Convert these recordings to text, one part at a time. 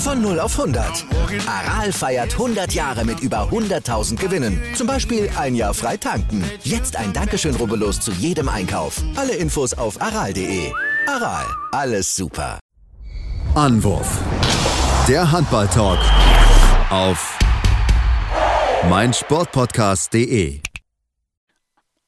Von 0 auf 100. Aral feiert 100 Jahre mit über 100.000 Gewinnen. Zum Beispiel ein Jahr frei tanken. Jetzt ein Dankeschön, rubbellos zu jedem Einkauf. Alle Infos auf aral.de. Aral, alles super. Anwurf. Der Handball-Talk auf meinsportpodcast.de.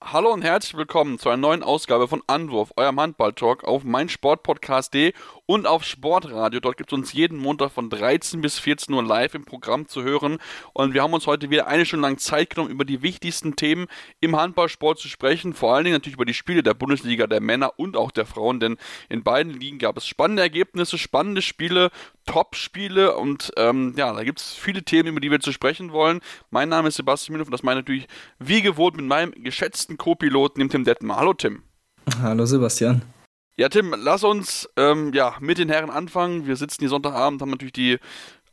Hallo und herzlich willkommen zu einer neuen Ausgabe von Anwurf, eurem Handball-Talk auf meinsportpodcast.de und auf Sportradio. Dort gibt es uns jeden Montag von 13 bis 14 Uhr live im Programm zu hören. Und wir haben uns heute wieder eine Stunde lang Zeit genommen, über die wichtigsten Themen im Handballsport zu sprechen. Vor allen Dingen natürlich über die Spiele der Bundesliga der Männer und auch der Frauen, denn in beiden Ligen gab es spannende Ergebnisse, spannende Spiele, Top-Spiele und ähm, ja, da gibt es viele Themen, über die wir zu sprechen wollen. Mein Name ist Sebastian Müller und das meine natürlich wie gewohnt mit meinem geschätzten Co-Piloten, dem Tim Detmer. Hallo Tim. Hallo Sebastian. Ja, Tim, lass uns ähm, ja, mit den Herren anfangen. Wir sitzen hier Sonntagabend, haben natürlich die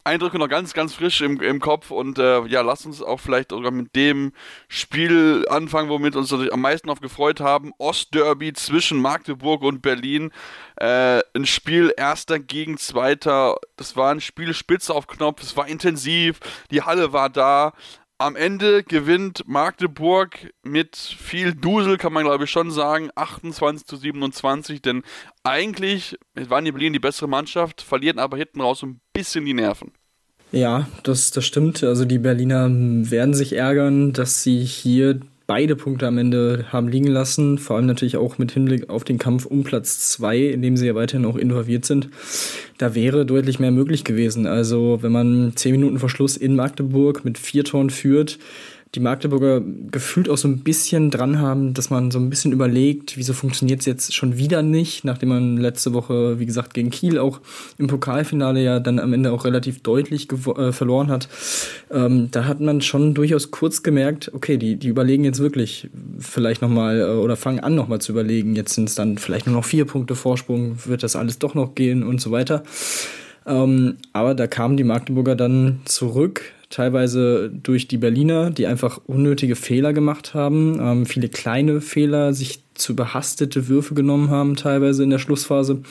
Eindrücke noch ganz, ganz frisch im, im Kopf und äh, ja, lass uns auch vielleicht sogar mit dem Spiel anfangen, womit uns natürlich am meisten auf gefreut haben. Ostderby zwischen Magdeburg und Berlin. Äh, ein Spiel erster gegen zweiter. Das war ein Spiel spitze auf Knopf, es war intensiv, die Halle war da. Am Ende gewinnt Magdeburg mit viel Dusel, kann man glaube ich schon sagen, 28 zu 27, denn eigentlich waren die Berlin die bessere Mannschaft, verlieren aber hinten raus ein bisschen die Nerven. Ja, das, das stimmt. Also die Berliner werden sich ärgern, dass sie hier beide Punkte am Ende haben liegen lassen, vor allem natürlich auch mit Hinblick auf den Kampf um Platz 2, in dem sie ja weiterhin auch involviert sind. Da wäre deutlich mehr möglich gewesen. Also wenn man zehn Minuten vor Schluss in Magdeburg mit vier Toren führt, die Magdeburger gefühlt auch so ein bisschen dran haben, dass man so ein bisschen überlegt, wieso funktioniert es jetzt schon wieder nicht, nachdem man letzte Woche, wie gesagt, gegen Kiel auch im Pokalfinale ja dann am Ende auch relativ deutlich äh, verloren hat. Ähm, da hat man schon durchaus kurz gemerkt, okay, die, die überlegen jetzt wirklich vielleicht nochmal äh, oder fangen an nochmal zu überlegen. Jetzt sind es dann vielleicht nur noch vier Punkte Vorsprung, wird das alles doch noch gehen und so weiter. Ähm, aber da kamen die Magdeburger dann zurück, teilweise durch die Berliner, die einfach unnötige Fehler gemacht haben, ähm, viele kleine Fehler, sich zu überhastete Würfe genommen haben, teilweise in der Schlussphase.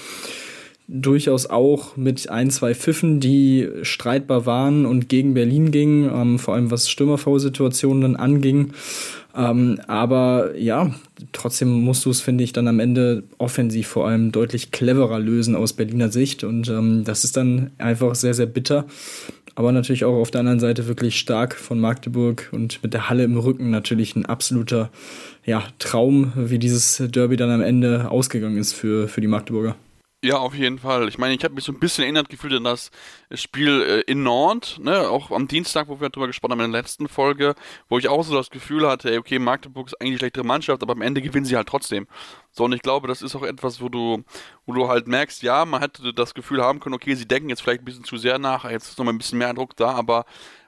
Durchaus auch mit ein, zwei Pfiffen, die streitbar waren und gegen Berlin gingen, ähm, vor allem was Stürmerv-Situationen dann anging. Ähm, aber ja, trotzdem musst du es, finde ich, dann am Ende offensiv vor allem deutlich cleverer lösen aus Berliner Sicht. Und ähm, das ist dann einfach sehr, sehr bitter. Aber natürlich auch auf der anderen Seite wirklich stark von Magdeburg und mit der Halle im Rücken natürlich ein absoluter ja, Traum, wie dieses Derby dann am Ende ausgegangen ist für, für die Magdeburger. Ja, auf jeden Fall. Ich meine, ich habe mich so ein bisschen erinnert gefühlt an das Spiel äh, in Nantes, ne, auch am Dienstag, wo wir darüber gesprochen haben in der letzten Folge, wo ich auch so das Gefühl hatte, ey, okay, Magdeburg ist eigentlich eine schlechtere Mannschaft, aber am Ende gewinnen sie halt trotzdem. So, und ich glaube, das ist auch etwas, wo du, wo du halt merkst, ja, man hätte das Gefühl haben können, okay, sie denken jetzt vielleicht ein bisschen zu sehr nach, jetzt ist noch mal ein bisschen mehr Druck da, aber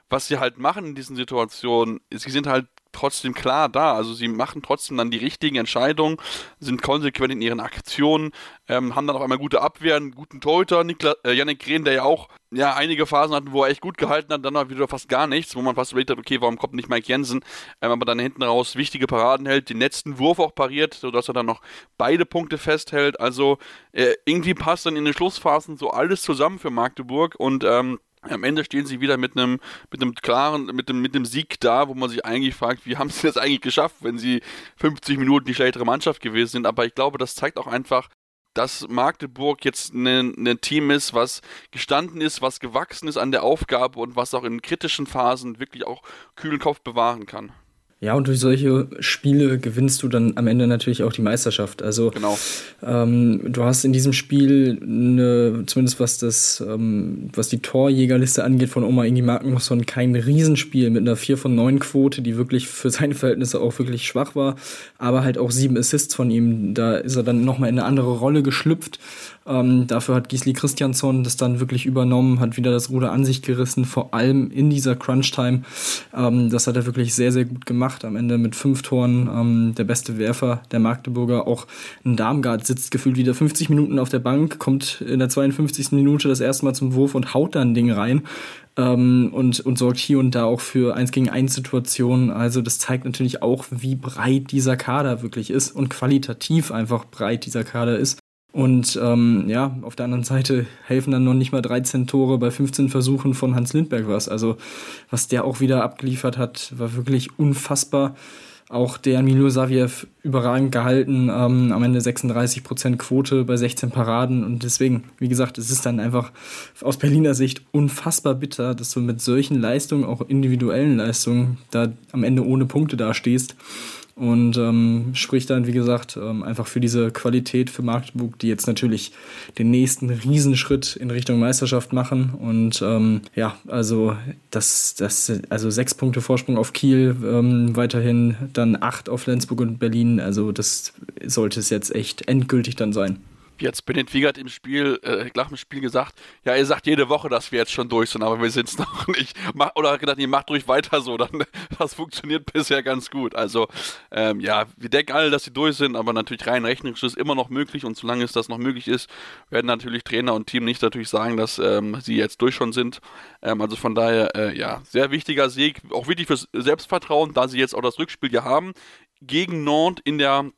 was sie halt machen in diesen Situationen, sie sind halt trotzdem klar da. Also sie machen trotzdem dann die richtigen Entscheidungen, sind konsequent in ihren Aktionen, ähm, haben dann auch einmal gute Abwehr, einen guten Torhüter, Nikla äh, Yannick Green, der ja auch ja, einige Phasen hatten, wo er echt gut gehalten hat, dann auch wieder fast gar nichts, wo man fast überlegt hat, okay, warum kommt nicht Mike Jensen, ähm, aber dann hinten raus wichtige Paraden hält, den letzten Wurf auch pariert, sodass er dann noch beide Punkte festhält. Also äh, irgendwie passt dann in den Schlussphasen so alles zusammen für Magdeburg und ähm, am Ende stehen sie wieder mit einem, mit einem klaren, mit dem, mit dem Sieg da, wo man sich eigentlich fragt, wie haben sie das eigentlich geschafft, wenn sie 50 Minuten die schlechtere Mannschaft gewesen sind. Aber ich glaube, das zeigt auch einfach, dass Magdeburg jetzt ein ne, ne Team ist, was gestanden ist, was gewachsen ist an der Aufgabe und was auch in kritischen Phasen wirklich auch kühlen Kopf bewahren kann. Ja, und durch solche Spiele gewinnst du dann am Ende natürlich auch die Meisterschaft. Also genau. ähm, du hast in diesem Spiel eine, zumindest was das, ähm, was die Torjägerliste angeht von Oma Ingi Magnusson, kein Riesenspiel mit einer 4 von 9 Quote, die wirklich für seine Verhältnisse auch wirklich schwach war, aber halt auch sieben Assists von ihm. Da ist er dann nochmal in eine andere Rolle geschlüpft. Ähm, dafür hat Gisli Christiansson das dann wirklich übernommen, hat wieder das Ruder an sich gerissen, vor allem in dieser Crunch-Time. Ähm, das hat er wirklich sehr, sehr gut gemacht. Am Ende mit fünf Toren ähm, der beste Werfer der Magdeburger. Auch ein Darmgard sitzt gefühlt wieder 50 Minuten auf der Bank, kommt in der 52. Minute das erste Mal zum Wurf und haut dann ein Ding rein. Ähm, und, und sorgt hier und da auch für 1 gegen 1 Situationen. Also das zeigt natürlich auch, wie breit dieser Kader wirklich ist und qualitativ einfach breit dieser Kader ist. Und ähm, ja, auf der anderen Seite helfen dann noch nicht mal 13 Tore bei 15 Versuchen von Hans Lindberg was. Also was der auch wieder abgeliefert hat, war wirklich unfassbar. Auch der Milo Saviev überragend gehalten, ähm, am Ende 36% Quote bei 16 Paraden und deswegen, wie gesagt, es ist dann einfach aus Berliner Sicht unfassbar bitter, dass du mit solchen Leistungen, auch individuellen Leistungen, da am Ende ohne Punkte dastehst und ähm, spricht dann, wie gesagt, ähm, einfach für diese Qualität für Magdeburg, die jetzt natürlich den nächsten Riesenschritt in Richtung Meisterschaft machen. Und ähm, ja, also das, das, also sechs Punkte Vorsprung auf Kiel, ähm, weiterhin dann acht auf Flensburg und Berlin. Also das sollte es jetzt echt endgültig dann sein jetzt Bennett Wiegert im Spiel, äh, nach dem Spiel gesagt, ja, ihr sagt jede Woche, dass wir jetzt schon durch sind, aber wir sind es noch nicht. Mach, oder gedacht, ihr macht ruhig weiter so, dann, das funktioniert bisher ganz gut. Also, ähm, ja, wir denken alle, dass sie durch sind, aber natürlich rein rechnerisch ist immer noch möglich und solange es das noch möglich ist, werden natürlich Trainer und Team nicht natürlich sagen, dass ähm, sie jetzt durch schon sind. Ähm, also von daher, äh, ja, sehr wichtiger Sieg, auch wichtig fürs Selbstvertrauen, da sie jetzt auch das Rückspiel ja haben gegen Nantes in der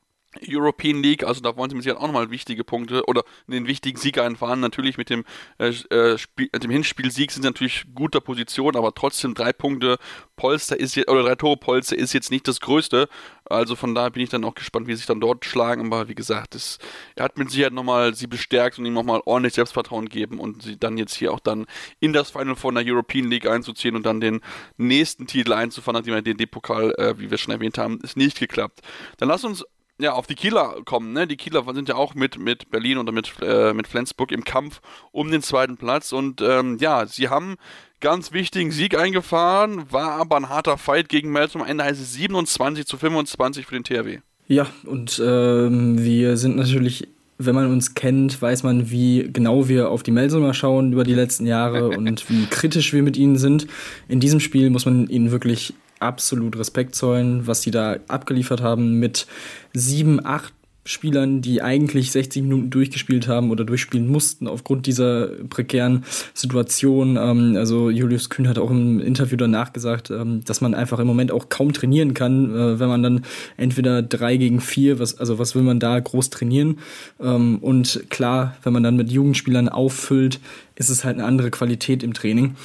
European League, also da wollen sie mit Sicherheit auch nochmal wichtige Punkte oder den wichtigen Sieg einfahren. Natürlich mit dem, äh, äh Spiel, dem Hinspielsieg sind sie natürlich guter Position, aber trotzdem drei Punkte Polster ist jetzt, oder drei Tore Polster ist jetzt nicht das Größte. Also von daher bin ich dann auch gespannt, wie sie sich dann dort schlagen. Aber wie gesagt, das, er hat mit Sicherheit nochmal sie bestärkt und ihm nochmal ordentlich Selbstvertrauen geben und sie dann jetzt hier auch dann in das Final von der European League einzuziehen und dann den nächsten Titel einzufahren, nachdem er den D-Pokal, äh, wie wir schon erwähnt haben, ist nicht geklappt. Dann lass uns ja, auf die Kieler kommen. Ne? Die Kieler sind ja auch mit, mit Berlin oder mit, äh, mit Flensburg im Kampf um den zweiten Platz. Und ähm, ja, sie haben ganz wichtigen Sieg eingefahren, war aber ein harter Fight gegen Melsum. Am Ende heißt es 27 zu 25 für den THW. Ja, und ähm, wir sind natürlich wenn man uns kennt, weiß man, wie genau wir auf die Melsumer schauen über die letzten Jahre und wie kritisch wir mit ihnen sind. In diesem Spiel muss man ihnen wirklich absolut Respekt zollen, was sie da abgeliefert haben mit sieben, acht Spielern, die eigentlich 60 Minuten durchgespielt haben oder durchspielen mussten aufgrund dieser prekären Situation. Ähm, also Julius Kühn hat auch im Interview danach gesagt, ähm, dass man einfach im Moment auch kaum trainieren kann, äh, wenn man dann entweder drei gegen vier, was, also was will man da groß trainieren? Ähm, und klar, wenn man dann mit Jugendspielern auffüllt, ist es halt eine andere Qualität im Training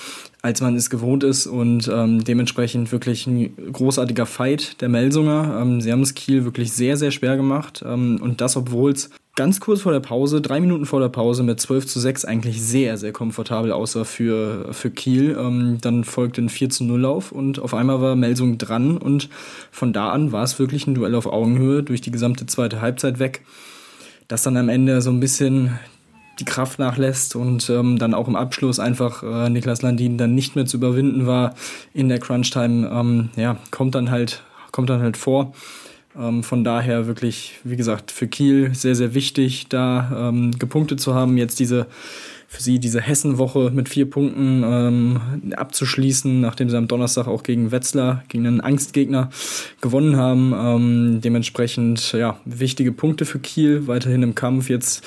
als man es gewohnt ist und ähm, dementsprechend wirklich ein großartiger Fight der Melsunger. Ähm, sie haben es Kiel wirklich sehr, sehr schwer gemacht ähm, und das, obwohl es ganz kurz vor der Pause, drei Minuten vor der Pause mit 12 zu 6 eigentlich sehr, sehr komfortabel aussah für, für Kiel. Ähm, dann folgte ein 4 zu 0 Lauf und auf einmal war Melsung dran und von da an war es wirklich ein Duell auf Augenhöhe durch die gesamte zweite Halbzeit weg. Das dann am Ende so ein bisschen die Kraft nachlässt und ähm, dann auch im Abschluss einfach äh, Niklas Landin dann nicht mehr zu überwinden war in der Crunch-Time, ähm, ja, kommt dann halt, kommt dann halt vor. Ähm, von daher wirklich, wie gesagt, für Kiel sehr, sehr wichtig, da ähm, gepunktet zu haben, jetzt diese für sie diese Hessenwoche mit vier Punkten ähm, abzuschließen, nachdem sie am Donnerstag auch gegen Wetzlar, gegen einen Angstgegner gewonnen haben. Ähm, dementsprechend, ja, wichtige Punkte für Kiel, weiterhin im Kampf jetzt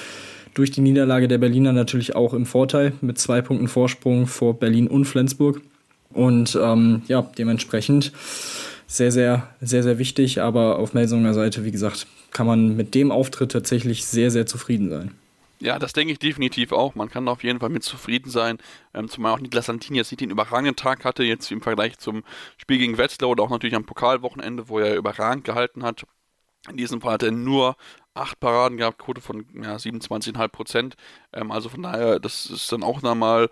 durch die Niederlage der Berliner natürlich auch im Vorteil mit zwei Punkten Vorsprung vor Berlin und Flensburg. Und ähm, ja, dementsprechend sehr, sehr, sehr, sehr wichtig. Aber auf Melsunger Seite, wie gesagt, kann man mit dem Auftritt tatsächlich sehr, sehr zufrieden sein. Ja, das denke ich definitiv auch. Man kann auf jeden Fall mit zufrieden sein. Ähm, zumal auch Niklas Santin jetzt nicht den überragenden Tag hatte, jetzt im Vergleich zum Spiel gegen Wetzlar oder auch natürlich am Pokalwochenende, wo er überragend gehalten hat. In diesem Fall hat er nur acht Paraden gehabt, Quote von ja, 27,5 Prozent. Ähm, also von daher, das ist dann auch nochmal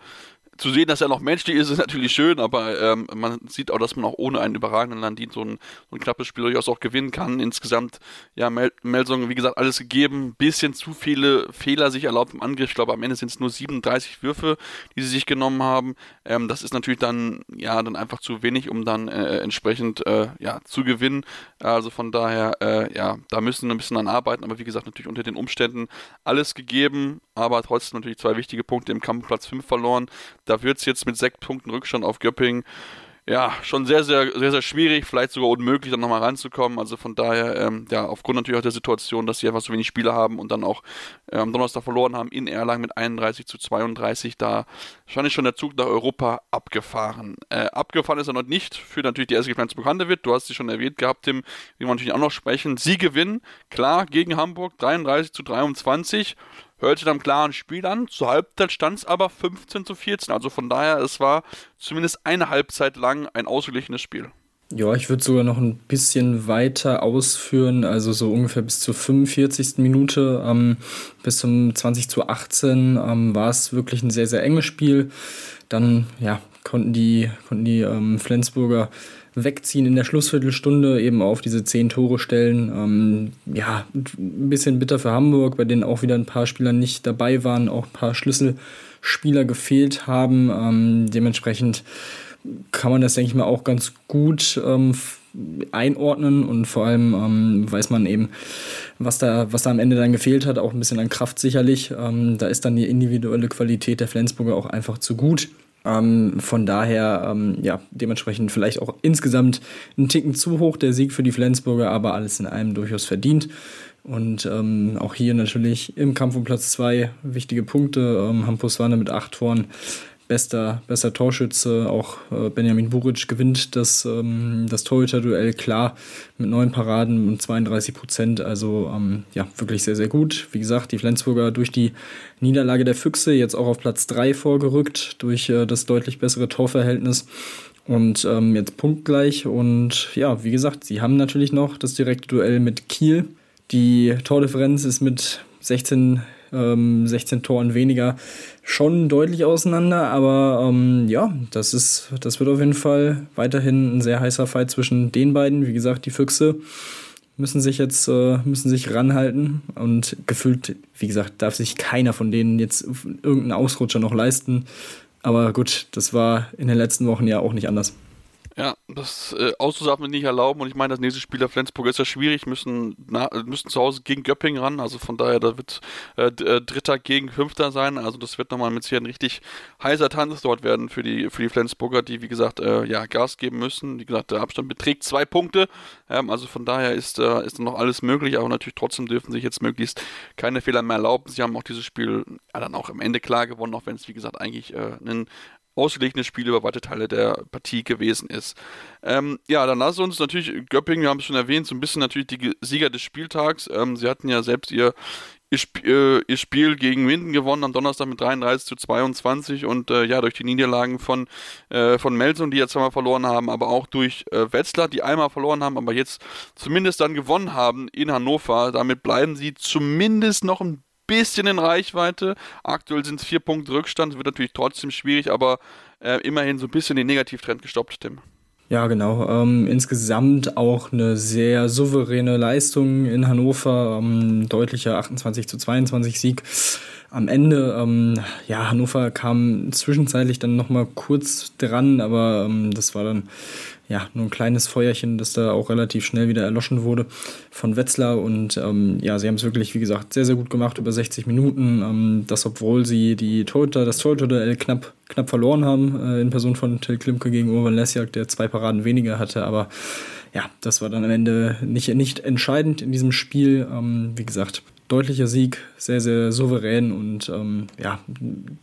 zu sehen, dass er noch menschlich ist, ist natürlich schön, aber ähm, man sieht auch, dass man auch ohne einen überragenden Landin so ein, so ein knappes Spiel durchaus auch gewinnen kann. Insgesamt, ja, Mel Melsung, wie gesagt, alles gegeben, bisschen zu viele Fehler sich erlaubt im Angriff. Ich glaube, am Ende sind es nur 37 Würfe, die sie sich genommen haben. Ähm, das ist natürlich dann, ja, dann einfach zu wenig, um dann äh, entsprechend, äh, ja, zu gewinnen. Also von daher, äh, ja, da müssen wir ein bisschen an arbeiten, aber wie gesagt, natürlich unter den Umständen alles gegeben. Aber trotzdem natürlich zwei wichtige Punkte im Kampf Platz 5 verloren. Da wird es jetzt mit sechs Punkten Rückstand auf Göppingen ja, schon sehr, sehr, sehr, sehr schwierig, vielleicht sogar unmöglich, dann nochmal ranzukommen. Also von daher, ähm, ja, aufgrund natürlich auch der Situation, dass sie einfach so wenig Spiele haben und dann auch äh, am Donnerstag verloren haben in Erlangen mit 31 zu 32, da wahrscheinlich schon der Zug nach Europa abgefahren. Äh, abgefahren ist er noch nicht für natürlich die SG Flensburg Handewitt. Du hast sie schon erwähnt gehabt, Tim, wie wir natürlich auch noch sprechen. Sie gewinnen, klar, gegen Hamburg 33 zu 23 hört sich dann klaren Spiel an. Zur Halbzeit stand es aber 15 zu 14. Also von daher, es war zumindest eine Halbzeit lang ein ausgeglichenes Spiel. Ja, ich würde sogar noch ein bisschen weiter ausführen, also so ungefähr bis zur 45. Minute, ähm, bis zum 20 zu 18 ähm, war es wirklich ein sehr, sehr enges Spiel. Dann ja, konnten die, konnten die ähm, Flensburger wegziehen in der Schlussviertelstunde, eben auf diese zehn Tore stellen. Ähm, ja, ein bisschen bitter für Hamburg, bei denen auch wieder ein paar Spieler nicht dabei waren, auch ein paar Schlüsselspieler gefehlt haben. Ähm, dementsprechend kann man das, denke ich mal, auch ganz gut ähm, einordnen und vor allem ähm, weiß man eben, was da, was da am Ende dann gefehlt hat, auch ein bisschen an Kraft sicherlich. Ähm, da ist dann die individuelle Qualität der Flensburger auch einfach zu gut. Ähm, von daher, ähm, ja, dementsprechend vielleicht auch insgesamt ein Ticken zu hoch der Sieg für die Flensburger, aber alles in allem durchaus verdient. Und ähm, auch hier natürlich im Kampf um Platz 2 wichtige Punkte. Ähm, Hampus Wanne mit acht Toren bester, bester Torschütze. Auch äh, Benjamin Buric gewinnt das, ähm, das Torhüter-Duell klar mit neun Paraden und 32 Prozent. Also ähm, ja, wirklich sehr, sehr gut. Wie gesagt, die Flensburger durch die Niederlage der Füchse jetzt auch auf Platz 3 vorgerückt, durch äh, das deutlich bessere Torverhältnis. Und ähm, jetzt punktgleich. Und ja, wie gesagt, sie haben natürlich noch das direkte Duell mit Kiel. Die Tordifferenz ist mit 16 ähm, 16 Toren weniger, schon deutlich auseinander. Aber ähm, ja, das ist, das wird auf jeden Fall weiterhin ein sehr heißer Fight zwischen den beiden. Wie gesagt, die Füchse müssen sich jetzt äh, müssen sich ranhalten und gefühlt, wie gesagt, darf sich keiner von denen jetzt irgendeinen Ausrutscher noch leisten. Aber gut, das war in den letzten Wochen ja auch nicht anders. Ja, das äh, auszusagen wir nicht erlauben und ich meine, das nächste Spiel der Flensburg ist ja schwierig, müssen, na, müssen zu Hause gegen Göppingen ran, also von daher, da wird äh, äh, Dritter gegen Fünfter sein, also das wird nochmal mit Sicherheit ein richtig heißer Tanz dort werden für die, für die Flensburger, die wie gesagt, äh, ja, Gas geben müssen. Wie gesagt, der Abstand beträgt zwei Punkte, ähm, also von daher ist, äh, ist noch alles möglich, aber natürlich trotzdem dürfen sich jetzt möglichst keine Fehler mehr erlauben. Sie haben auch dieses Spiel ja, dann auch am Ende klar gewonnen, auch wenn es wie gesagt eigentlich äh, ein ausgeglichenes Spiel über weite Teile der Partie gewesen ist. Ähm, ja, dann wir uns natürlich Göppingen, wir haben es schon erwähnt, so ein bisschen natürlich die Sieger des Spieltags. Ähm, sie hatten ja selbst ihr, ihr, äh, ihr, Spiel gegen Minden gewonnen am Donnerstag mit 33 zu 22 und äh, ja, durch die Niederlagen von, äh, von Melsung, die ja zweimal verloren haben, aber auch durch äh, Wetzlar, die einmal verloren haben, aber jetzt zumindest dann gewonnen haben in Hannover. Damit bleiben sie zumindest noch ein bisschen in Reichweite. Aktuell sind es vier Punkte Rückstand, wird natürlich trotzdem schwierig, aber äh, immerhin so ein bisschen den Negativtrend gestoppt, Tim. Ja, genau. Ähm, insgesamt auch eine sehr souveräne Leistung in Hannover. Ähm, deutlicher 28 zu 22 Sieg. Am Ende, ähm, ja, Hannover kam zwischenzeitlich dann nochmal kurz dran, aber ähm, das war dann ja, nur ein kleines Feuerchen, das da auch relativ schnell wieder erloschen wurde von Wetzlar. Und ähm, ja, sie haben es wirklich, wie gesagt, sehr, sehr gut gemacht über 60 Minuten. Ähm, das, obwohl sie die Torhüter, das Torhüter-Duell knapp, knapp verloren haben, äh, in Person von Till Klimke gegen Urban Lesjak, der zwei Paraden weniger hatte. Aber ja, das war dann am Ende nicht, nicht entscheidend in diesem Spiel. Ähm, wie gesagt, deutlicher Sieg, sehr, sehr souverän und ähm, ja,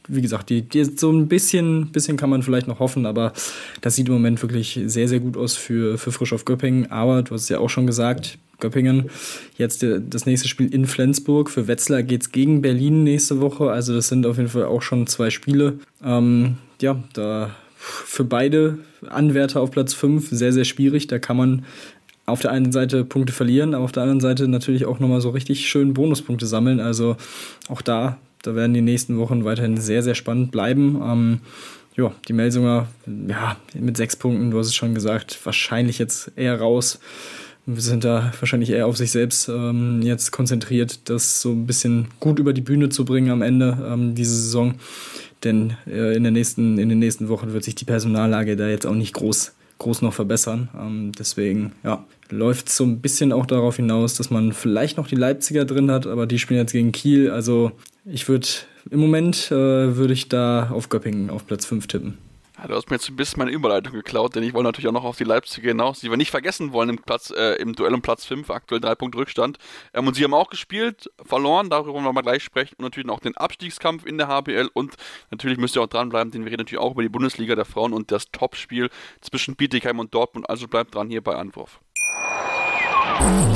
wie gesagt, die, die, so ein bisschen, bisschen kann man vielleicht noch hoffen, aber das sieht im Moment wirklich sehr, sehr gut aus für, für Frisch auf Göppingen. Aber du hast es ja auch schon gesagt, Göppingen, jetzt das nächste Spiel in Flensburg. Für Wetzlar geht es gegen Berlin nächste Woche, also das sind auf jeden Fall auch schon zwei Spiele. Ähm, ja, da für beide Anwärter auf Platz 5 sehr, sehr schwierig. Da kann man auf der einen Seite Punkte verlieren, aber auf der anderen Seite natürlich auch nochmal so richtig schön Bonuspunkte sammeln. Also auch da, da werden die nächsten Wochen weiterhin sehr, sehr spannend bleiben. Ähm, ja, die Melsunger, ja, mit sechs Punkten, du hast es schon gesagt, wahrscheinlich jetzt eher raus. Wir sind da wahrscheinlich eher auf sich selbst ähm, jetzt konzentriert, das so ein bisschen gut über die Bühne zu bringen am Ende ähm, diese Saison. Denn äh, in, der nächsten, in den nächsten Wochen wird sich die Personallage da jetzt auch nicht groß groß noch verbessern. Ähm, deswegen, ja, läuft so ein bisschen auch darauf hinaus, dass man vielleicht noch die Leipziger drin hat, aber die spielen jetzt gegen Kiel. Also ich würde im Moment äh, würde ich da auf Göppingen auf Platz 5 tippen. Ja, du hast mir jetzt ein bisschen meine Überleitung geklaut, denn ich wollte natürlich auch noch auf die Leipziger hinaus, die wir nicht vergessen wollen im, Platz, äh, im Duell um Platz 5, aktuell 3 Punkt Rückstand. Ähm, und sie haben auch gespielt, verloren, darüber wollen wir mal gleich sprechen. Und natürlich auch den Abstiegskampf in der HBL und natürlich müsst ihr auch dranbleiben, denn wir reden natürlich auch über die Bundesliga der Frauen und das Topspiel zwischen Bietigheim und Dortmund. Also bleibt dran hier bei Anwurf. Oh.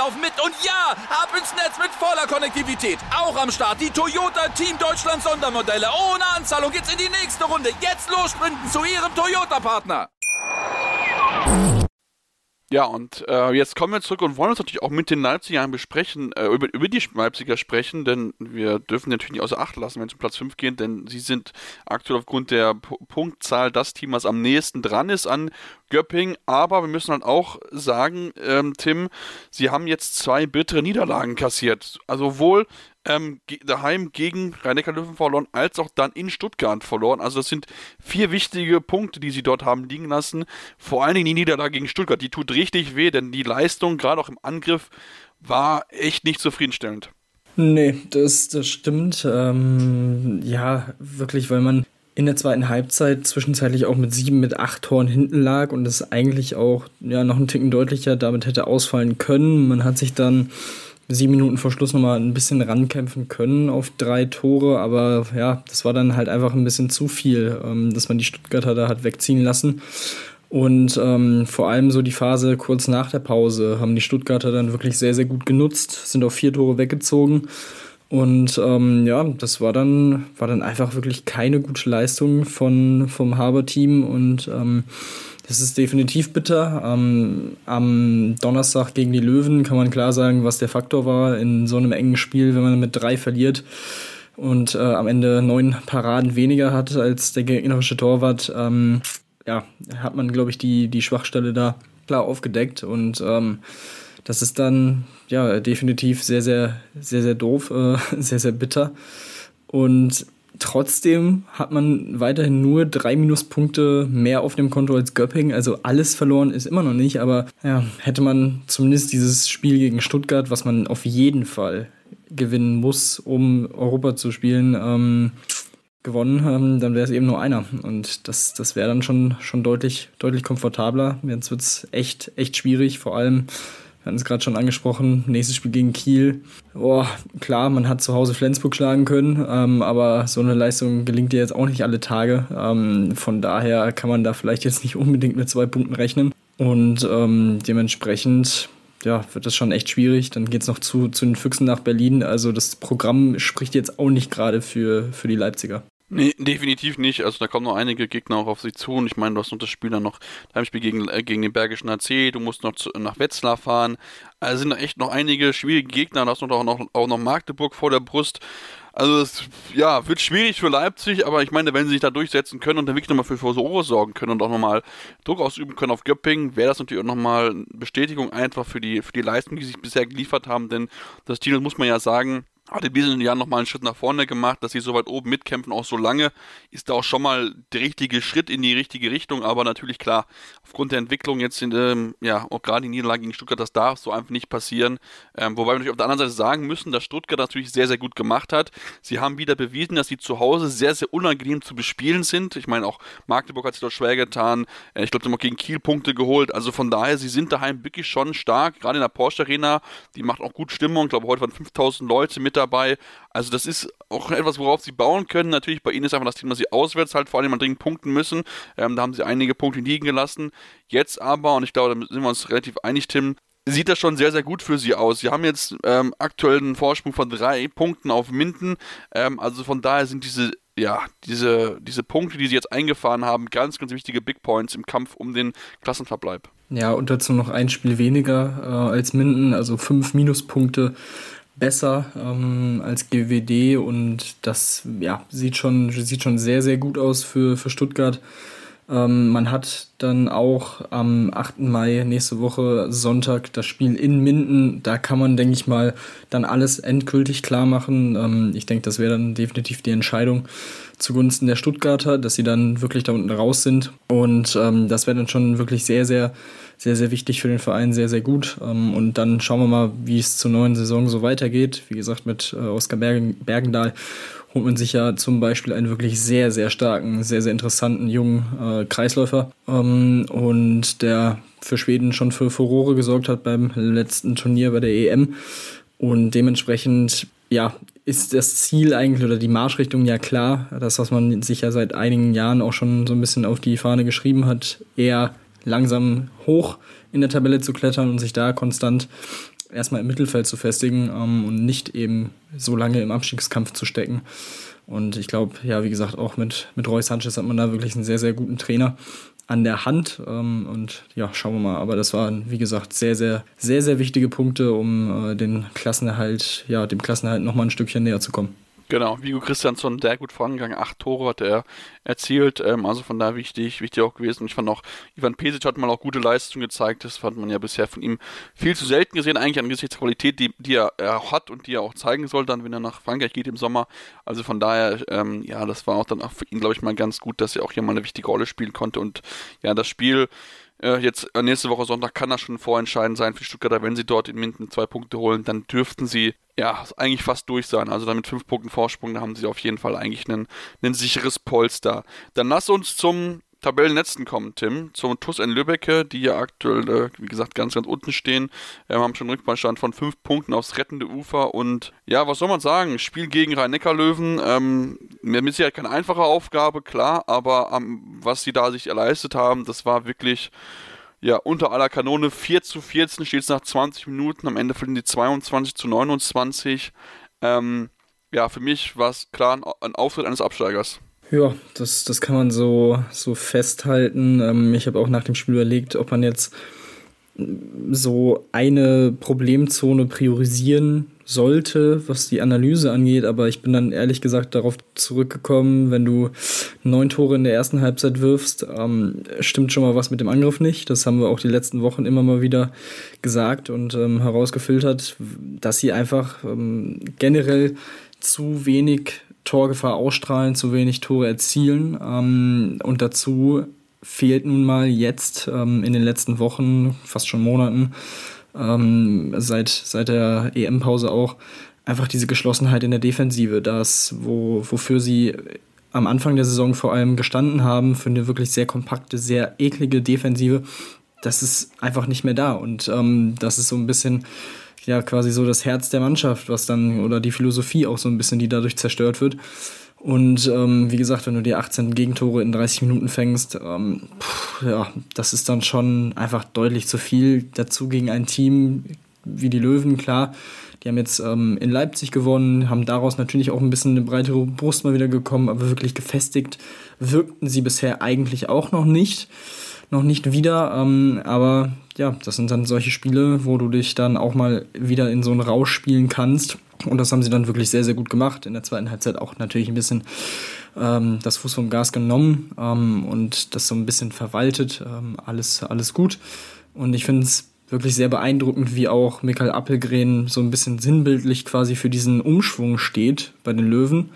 laufen mit. Und ja, ab ins Netz mit voller Konnektivität. Auch am Start die Toyota Team Deutschland Sondermodelle. Ohne Anzahlung geht's in die nächste Runde. Jetzt los sprinten zu ihrem Toyota-Partner. Ja, und äh, jetzt kommen wir zurück und wollen uns natürlich auch mit den Leipzigern besprechen, äh, über, über die Leipziger sprechen, denn wir dürfen natürlich nicht außer Acht lassen, wenn es um Platz 5 geht, denn sie sind aktuell aufgrund der P Punktzahl das Team, was am nächsten dran ist an Göpping. Aber wir müssen halt auch sagen, ähm, Tim, sie haben jetzt zwei bittere Niederlagen kassiert. Also wohl ähm, daheim gegen rhein löwen verloren, als auch dann in Stuttgart verloren. Also das sind vier wichtige Punkte, die sie dort haben liegen lassen. Vor allen Dingen die Niederlage gegen Stuttgart, die tut richtig weh, denn die Leistung, gerade auch im Angriff, war echt nicht zufriedenstellend. Nee, das, das stimmt. Ähm, ja, wirklich, weil man in der zweiten Halbzeit zwischenzeitlich auch mit sieben, mit acht Toren hinten lag und es eigentlich auch ja, noch einen Ticken deutlicher damit hätte ausfallen können. Man hat sich dann sieben Minuten vor Schluss nochmal ein bisschen rankämpfen können auf drei Tore, aber ja, das war dann halt einfach ein bisschen zu viel, ähm, dass man die Stuttgarter da hat wegziehen lassen. Und ähm, vor allem so die Phase kurz nach der Pause haben die Stuttgarter dann wirklich sehr, sehr gut genutzt, sind auf vier Tore weggezogen. Und ähm, ja, das war dann, war dann einfach wirklich keine gute Leistung von, vom Haber-Team und ähm, das ist definitiv bitter. Ähm, am Donnerstag gegen die Löwen kann man klar sagen, was der Faktor war in so einem engen Spiel, wenn man mit drei verliert und äh, am Ende neun Paraden weniger hat als der gegnerische Torwart. Ähm, ja, hat man, glaube ich, die, die Schwachstelle da klar aufgedeckt und ähm, das ist dann ja definitiv sehr, sehr, sehr, sehr doof, äh, sehr, sehr bitter. Und Trotzdem hat man weiterhin nur drei Minuspunkte mehr auf dem Konto als Göpping. Also alles verloren ist immer noch nicht, aber ja, hätte man zumindest dieses Spiel gegen Stuttgart, was man auf jeden Fall gewinnen muss, um Europa zu spielen, ähm, gewonnen, ähm, dann wäre es eben nur einer. Und das, das wäre dann schon, schon deutlich, deutlich komfortabler. Jetzt wird es echt, echt schwierig, vor allem hatten es gerade schon angesprochen, nächstes Spiel gegen Kiel. Boah, klar, man hat zu Hause Flensburg schlagen können, ähm, aber so eine Leistung gelingt dir jetzt auch nicht alle Tage. Ähm, von daher kann man da vielleicht jetzt nicht unbedingt mit zwei Punkten rechnen. Und ähm, dementsprechend ja, wird das schon echt schwierig. Dann geht es noch zu, zu den Füchsen nach Berlin. Also das Programm spricht jetzt auch nicht gerade für, für die Leipziger. Nee, definitiv nicht. Also da kommen noch einige Gegner auch auf sie zu. Und ich meine, du hast noch das Spiel dann noch, Heimspiel gegen, äh, gegen den Bergischen AC, du musst noch zu, nach Wetzlar fahren. Also sind da echt noch einige schwierige Gegner. Da hast du noch, auch noch Magdeburg vor der Brust. Also es ja, wird schwierig für Leipzig, aber ich meine, wenn sie sich da durchsetzen können und dann wirklich nochmal für Furore sorgen können und auch nochmal Druck ausüben können auf Göppingen, wäre das natürlich auch nochmal eine Bestätigung einfach für die, für die Leistung, die sie sich bisher geliefert haben. Denn das Team, das muss man ja sagen, hat in diesen Jahren nochmal einen Schritt nach vorne gemacht, dass sie so weit oben mitkämpfen, auch so lange, ist da auch schon mal der richtige Schritt in die richtige Richtung, aber natürlich klar, aufgrund der Entwicklung jetzt in, ähm, ja, auch gerade die Niederlage gegen Stuttgart, das darf so einfach nicht passieren, ähm, wobei wir natürlich auf der anderen Seite sagen müssen, dass Stuttgart natürlich sehr, sehr gut gemacht hat. Sie haben wieder bewiesen, dass sie zu Hause sehr, sehr unangenehm zu bespielen sind. Ich meine, auch Magdeburg hat sich dort schwer getan. Äh, ich glaube, sie haben auch gegen Kiel Punkte geholt. Also von daher, sie sind daheim wirklich schon stark, gerade in der Porsche Arena, die macht auch gut Stimmung. Ich glaube, heute waren 5000 Leute mit dabei. Also das ist auch etwas, worauf sie bauen können. Natürlich bei ihnen ist einfach das Thema, dass sie auswärts halt vor allem dringend punkten müssen. Ähm, da haben sie einige Punkte liegen gelassen. Jetzt aber, und ich glaube, da sind wir uns relativ einig, Tim, sieht das schon sehr, sehr gut für sie aus. Sie haben jetzt ähm, aktuell einen Vorsprung von drei Punkten auf Minden. Ähm, also von daher sind diese ja, diese, diese Punkte, die sie jetzt eingefahren haben, ganz, ganz wichtige Big Points im Kampf um den Klassenverbleib. Ja, und dazu noch ein Spiel weniger äh, als Minden, also fünf Minuspunkte besser ähm, als GWD und das ja, sieht, schon, sieht schon sehr, sehr gut aus für, für Stuttgart. Ähm, man hat dann auch am 8. Mai nächste Woche Sonntag das Spiel in Minden. Da kann man, denke ich mal, dann alles endgültig klar machen. Ähm, ich denke, das wäre dann definitiv die Entscheidung zugunsten der Stuttgarter, dass sie dann wirklich da unten raus sind. Und ähm, das wäre dann schon wirklich sehr, sehr, sehr, sehr wichtig für den Verein, sehr, sehr gut. Ähm, und dann schauen wir mal, wie es zur neuen Saison so weitergeht. Wie gesagt, mit äh, Oskar Bergen, Bergendahl holt man sich ja zum Beispiel einen wirklich sehr, sehr starken, sehr, sehr interessanten jungen äh, Kreisläufer. Ähm, und der für Schweden schon für Furore gesorgt hat beim letzten Turnier bei der EM. Und dementsprechend, ja, ist das Ziel eigentlich oder die Marschrichtung ja klar. Das, was man sich ja seit einigen Jahren auch schon so ein bisschen auf die Fahne geschrieben hat, eher langsam hoch in der Tabelle zu klettern und sich da konstant erstmal im Mittelfeld zu festigen ähm, und nicht eben so lange im Abstiegskampf zu stecken. Und ich glaube, ja, wie gesagt, auch mit, mit Roy Sanchez hat man da wirklich einen sehr, sehr guten Trainer an der Hand. Ähm, und ja, schauen wir mal. Aber das waren, wie gesagt, sehr, sehr, sehr, sehr wichtige Punkte, um äh, den Klassenerhalt, ja, dem Klassenerhalt nochmal ein Stückchen näher zu kommen. Genau, Vigo Christiansson sehr gut vorangegangen. Acht Tore hat er erzielt, ähm, also von da wichtig, wichtig auch gewesen. Ich fand auch, Ivan Pesic hat mal auch gute Leistung gezeigt. Das fand man ja bisher von ihm viel zu selten gesehen, eigentlich angesichts der Qualität, die, die er, er, hat und die er auch zeigen soll, dann, wenn er nach Frankreich geht im Sommer. Also von daher, ähm, ja, das war auch dann auch für ihn, glaube ich, mal ganz gut, dass er auch hier mal eine wichtige Rolle spielen konnte. Und ja, das Spiel äh, jetzt äh, nächste Woche Sonntag kann das schon vorentscheidend sein für Stuttgarter. Wenn sie dort in Minden zwei Punkte holen, dann dürften sie ja eigentlich fast durch sein. Also dann mit fünf Punkten Vorsprung, da haben sie auf jeden Fall eigentlich ein sicheres Polster. Dann lass uns zum Tabellenletzten kommen, Tim, zum TUS in Lübbecke, die ja aktuell, äh, wie gesagt, ganz, ganz unten stehen. Wir haben schon einen Rückbeistand von fünf Punkten aufs rettende Ufer und ja, was soll man sagen? Spiel gegen Rhein-Neckar-Löwen, ähm, mit Sicherheit keine einfache Aufgabe, klar, aber ähm, was sie da sich erleistet haben, das war wirklich ja, unter aller Kanone. 4 zu 14 steht es nach 20 Minuten. Am Ende verlieren die 22 zu 29. Ähm, ja, für mich war es klar ein, ein Auftritt eines Absteigers. Ja, das, das kann man so, so festhalten. Ähm, ich habe auch nach dem Spiel überlegt, ob man jetzt so eine Problemzone priorisieren sollte, was die Analyse angeht, aber ich bin dann ehrlich gesagt darauf zurückgekommen, wenn du neun Tore in der ersten Halbzeit wirfst, ähm, stimmt schon mal was mit dem Angriff nicht. Das haben wir auch die letzten Wochen immer mal wieder gesagt und ähm, herausgefiltert, dass sie einfach ähm, generell zu wenig Torgefahr ausstrahlen, zu wenig Tore erzielen. Ähm, und dazu fehlt nun mal jetzt ähm, in den letzten Wochen, fast schon Monaten, ähm, seit, seit der EM-Pause auch, einfach diese Geschlossenheit in der Defensive. Das, wo, wofür sie am Anfang der Saison vor allem gestanden haben, für eine wirklich sehr kompakte, sehr eklige Defensive, das ist einfach nicht mehr da. Und ähm, das ist so ein bisschen ja quasi so das Herz der Mannschaft, was dann, oder die Philosophie auch so ein bisschen, die dadurch zerstört wird. Und ähm, wie gesagt, wenn du die 18 Gegentore in 30 Minuten fängst, ähm, pff, ja, das ist dann schon einfach deutlich zu viel dazu gegen ein Team wie die Löwen, klar. Die haben jetzt ähm, in Leipzig gewonnen, haben daraus natürlich auch ein bisschen eine breitere Brust mal wieder gekommen, aber wirklich gefestigt wirkten sie bisher eigentlich auch noch nicht noch nicht wieder. Ähm, aber ja, das sind dann solche Spiele, wo du dich dann auch mal wieder in so einen Rausch spielen kannst. Und das haben sie dann wirklich sehr, sehr gut gemacht. In der zweiten Halbzeit auch natürlich ein bisschen ähm, das Fuß vom Gas genommen ähm, und das so ein bisschen verwaltet. Ähm, alles, alles gut. Und ich finde es wirklich sehr beeindruckend, wie auch Michael Appelgren so ein bisschen sinnbildlich quasi für diesen Umschwung steht bei den Löwen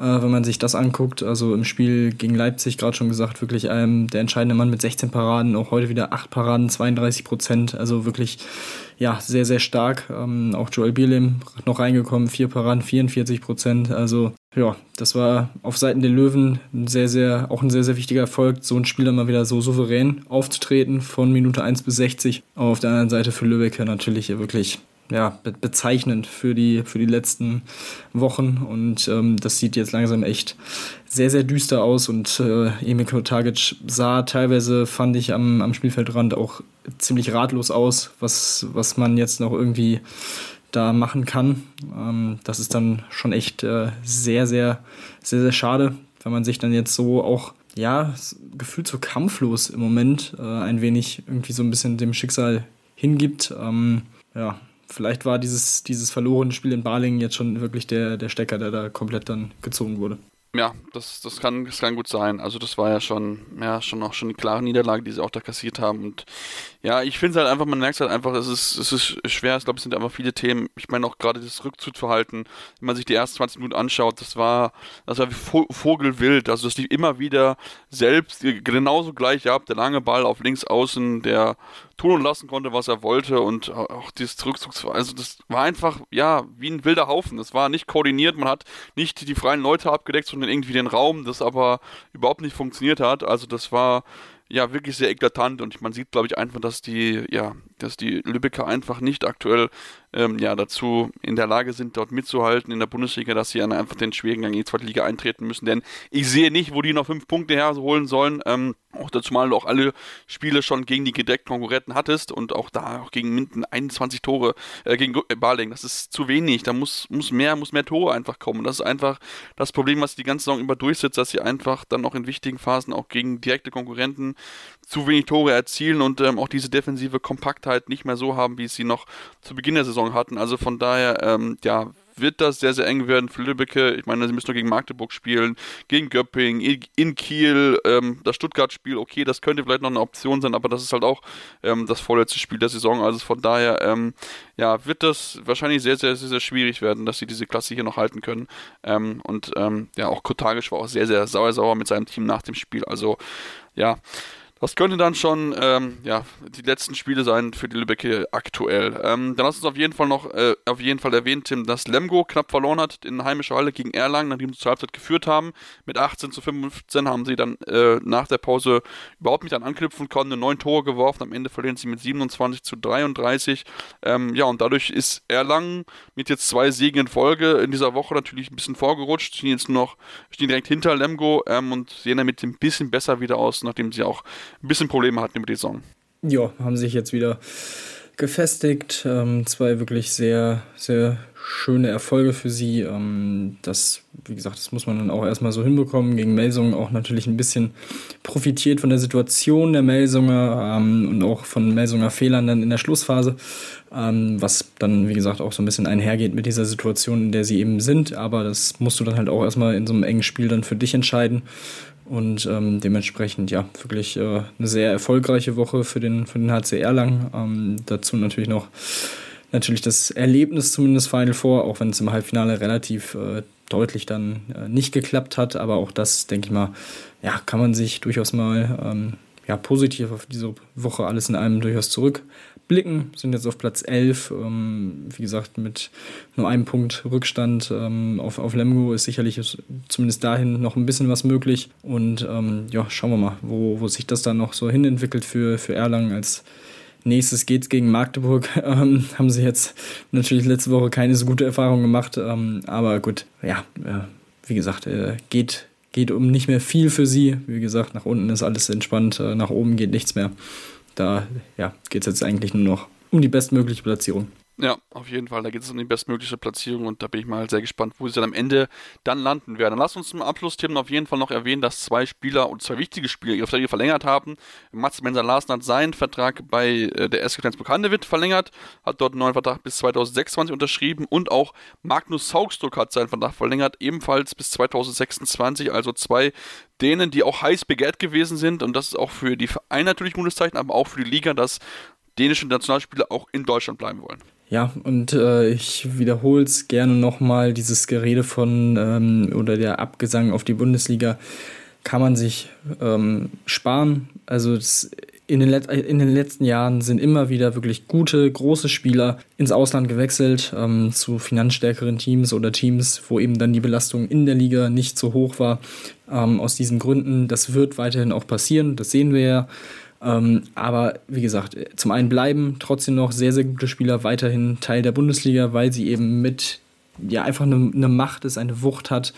wenn man sich das anguckt. Also im Spiel gegen Leipzig, gerade schon gesagt, wirklich ähm, der entscheidende Mann mit 16 Paraden, auch heute wieder 8 Paraden, 32 Prozent. Also wirklich, ja, sehr, sehr stark. Ähm, auch Joel Bierlim noch reingekommen, 4 Paraden, 44 Prozent. Also ja, das war auf Seiten der Löwen ein sehr, sehr, auch ein sehr, sehr wichtiger Erfolg, so ein Spiel dann mal wieder so souverän aufzutreten, von Minute 1 bis 60. Aber auf der anderen Seite für Lübeck natürlich wirklich ja, be bezeichnend für die, für die letzten Wochen. Und ähm, das sieht jetzt langsam echt sehr, sehr düster aus. Und äh, Emil Kotagic sah teilweise, fand ich, am, am Spielfeldrand auch ziemlich ratlos aus, was, was man jetzt noch irgendwie da machen kann. Ähm, das ist dann schon echt äh, sehr, sehr, sehr, sehr schade, wenn man sich dann jetzt so auch, ja, gefühlt so kampflos im Moment äh, ein wenig irgendwie so ein bisschen dem Schicksal hingibt. Ähm, ja, vielleicht war dieses, dieses verlorene Spiel in Balingen jetzt schon wirklich der, der Stecker, der da komplett dann gezogen wurde. Ja, das, das, kann, das kann gut sein. Also das war ja schon, ja, schon auch schon eine klare Niederlage, die sie auch da kassiert haben. Und ja, ich finde es halt einfach, man merkt halt einfach, es ist, es ist schwer. Ich glaube, es sind einfach viele Themen. Ich meine auch gerade das Rückzugsverhalten, wenn man sich die ersten 20 Minuten anschaut, das war, das war wie Vogelwild. Also das lief immer wieder selbst genauso gleich ab. Der lange Ball auf links außen, der tun und lassen konnte, was er wollte und auch dieses Rückzugs, also das war einfach, ja, wie ein wilder Haufen. Das war nicht koordiniert, man hat nicht die freien Leute abgedeckt, sondern irgendwie den Raum, das aber überhaupt nicht funktioniert hat. Also das war ja wirklich sehr eklatant und man sieht, glaube ich, einfach, dass die, ja, dass die Lübecker einfach nicht aktuell ähm, ja, dazu in der Lage sind, dort mitzuhalten in der Bundesliga, dass sie einfach den schwierigen Gang in die zweite Liga eintreten müssen. Denn ich sehe nicht, wo die noch fünf Punkte herholen sollen. Ähm, auch dazu mal du auch alle Spiele schon gegen die gedreckten Konkurrenten hattest und auch da auch gegen Minden 21 Tore äh, gegen Barling. Das ist zu wenig. Da muss, muss mehr, muss mehr Tore einfach kommen. Das ist einfach das Problem, was die ganze Saison über durchsetzt, dass sie einfach dann auch in wichtigen Phasen auch gegen direkte Konkurrenten zu wenig Tore erzielen und ähm, auch diese defensive Kompaktheit nicht mehr so haben, wie sie noch zu Beginn der Saison hatten. Also von daher, ähm, ja, wird das sehr, sehr eng werden für Lübbecke. Ich meine, sie müssen nur gegen Magdeburg spielen, gegen Göpping, in Kiel, ähm, das Stuttgart-Spiel, okay, das könnte vielleicht noch eine Option sein, aber das ist halt auch ähm, das vorletzte Spiel der Saison. Also von daher, ähm, ja, wird das wahrscheinlich sehr, sehr, sehr, sehr schwierig werden, dass sie diese Klasse hier noch halten können. Ähm, und ähm, ja, auch Kotagisch war auch sehr, sehr sauer, sauer mit seinem Team nach dem Spiel. Also ja, das könnte dann schon ähm, ja, die letzten Spiele sein für die Lübecke aktuell. Ähm, dann lass uns auf jeden Fall noch äh, auf jeden Fall erwähnen, Tim, dass Lemgo knapp verloren hat in heimischer Halle gegen Erlangen, nachdem sie zur Halbzeit geführt haben. Mit 18 zu 15 haben sie dann äh, nach der Pause überhaupt nicht an anknüpfen können, neun Tore geworfen. Am Ende verlieren sie mit 27 zu 33. Ähm, ja, und dadurch ist Erlangen mit jetzt zwei Siegen in Folge in dieser Woche natürlich ein bisschen vorgerutscht. Stehen jetzt nur noch stehen direkt hinter Lemgo ähm, und sehen damit ein bisschen besser wieder aus, nachdem sie auch ein bisschen Probleme hatten über die Saison. Ja, haben sich jetzt wieder gefestigt. Ähm, zwei wirklich sehr, sehr schöne Erfolge für sie. Ähm, das, wie gesagt, das muss man dann auch erstmal so hinbekommen. Gegen Melsungen auch natürlich ein bisschen profitiert von der Situation der Melsunger ähm, und auch von Melsunger Fehlern dann in der Schlussphase, ähm, was dann, wie gesagt, auch so ein bisschen einhergeht mit dieser Situation, in der sie eben sind. Aber das musst du dann halt auch erstmal in so einem engen Spiel dann für dich entscheiden. Und ähm, dementsprechend, ja, wirklich äh, eine sehr erfolgreiche Woche für den, für den HC Erlangen. Ähm, dazu natürlich noch natürlich das Erlebnis zumindest Final Four, auch wenn es im Halbfinale relativ äh, deutlich dann äh, nicht geklappt hat. Aber auch das, denke ich mal, ja, kann man sich durchaus mal ähm, ja, positiv auf diese Woche alles in einem durchaus zurück blicken, sind jetzt auf Platz 11. Ähm, wie gesagt, mit nur einem Punkt Rückstand ähm, auf, auf Lemgo ist sicherlich zumindest dahin noch ein bisschen was möglich. Und ähm, ja, schauen wir mal, wo, wo sich das dann noch so hinentwickelt für, für Erlangen als Nächstes geht es gegen Magdeburg. Ähm, haben sie jetzt natürlich letzte Woche keine so gute Erfahrung gemacht. Ähm, aber gut, ja, äh, wie gesagt, äh, geht, geht um nicht mehr viel für sie. Wie gesagt, nach unten ist alles entspannt, äh, nach oben geht nichts mehr da ja, geht es jetzt eigentlich nur noch um die bestmögliche Platzierung. Ja, auf jeden Fall. Da geht es um die bestmögliche Platzierung und da bin ich mal sehr gespannt, wo sie dann am Ende dann landen werden. Lass uns zum Abschlussthema auf jeden Fall noch erwähnen, dass zwei Spieler und zwei wichtige Spieler ihre Verträge verlängert haben. Mats Menser Larsen hat seinen Vertrag bei äh, der SK Flensburg-Handewitt verlängert, hat dort einen neuen Vertrag bis 2026 unterschrieben und auch Magnus Saugstruck hat seinen Vertrag verlängert, ebenfalls bis 2026. Also zwei denen, die auch heiß begehrt gewesen sind und das ist auch für die Vereine natürlich gutes Zeichen, aber auch für die Liga, dass dänische Nationalspieler auch in Deutschland bleiben wollen. Ja, und äh, ich wiederhole es gerne nochmal, dieses Gerede von ähm, oder der Abgesang auf die Bundesliga kann man sich ähm, sparen. Also das, in, den in, den letzten Jahren sind immer wieder wirklich gute, große Spieler ins Ausland gewechselt ähm, zu finanzstärkeren Teams oder Teams, wo eben dann die Belastung in der Liga nicht so hoch war. Ähm, aus diesen Gründen, das wird weiterhin auch passieren, das sehen wir ja. Ähm, aber wie gesagt, zum einen bleiben trotzdem noch sehr, sehr gute Spieler weiterhin Teil der Bundesliga, weil sie eben mit, ja, einfach eine, eine Macht ist, eine Wucht hat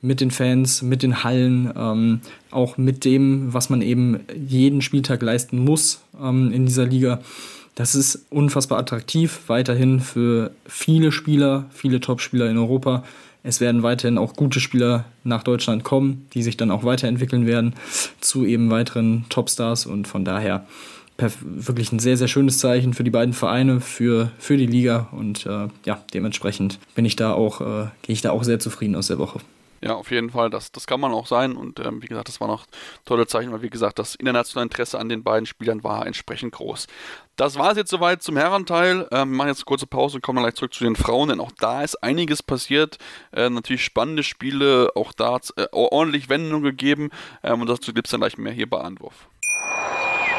mit den Fans, mit den Hallen, ähm, auch mit dem, was man eben jeden Spieltag leisten muss ähm, in dieser Liga. das ist unfassbar attraktiv, weiterhin für viele Spieler, viele Top-Spieler in Europa. Es werden weiterhin auch gute Spieler nach Deutschland kommen, die sich dann auch weiterentwickeln werden zu eben weiteren Topstars und von daher wirklich ein sehr, sehr schönes Zeichen für die beiden Vereine, für, für die Liga und äh, ja, dementsprechend bin ich da auch, äh, gehe ich da auch sehr zufrieden aus der Woche. Ja, auf jeden Fall, das, das kann man auch sein und ähm, wie gesagt, das war noch tolle Zeichen, weil wie gesagt, das internationale Interesse an den beiden Spielern war entsprechend groß. Das war es jetzt soweit zum Herrenteil. Ähm, wir machen jetzt eine kurze Pause und kommen gleich zurück zu den Frauen, denn auch da ist einiges passiert. Äh, natürlich spannende Spiele, auch da äh, ordentlich Wendungen gegeben ähm, und dazu gibt es dann gleich mehr hier bei Anwurf.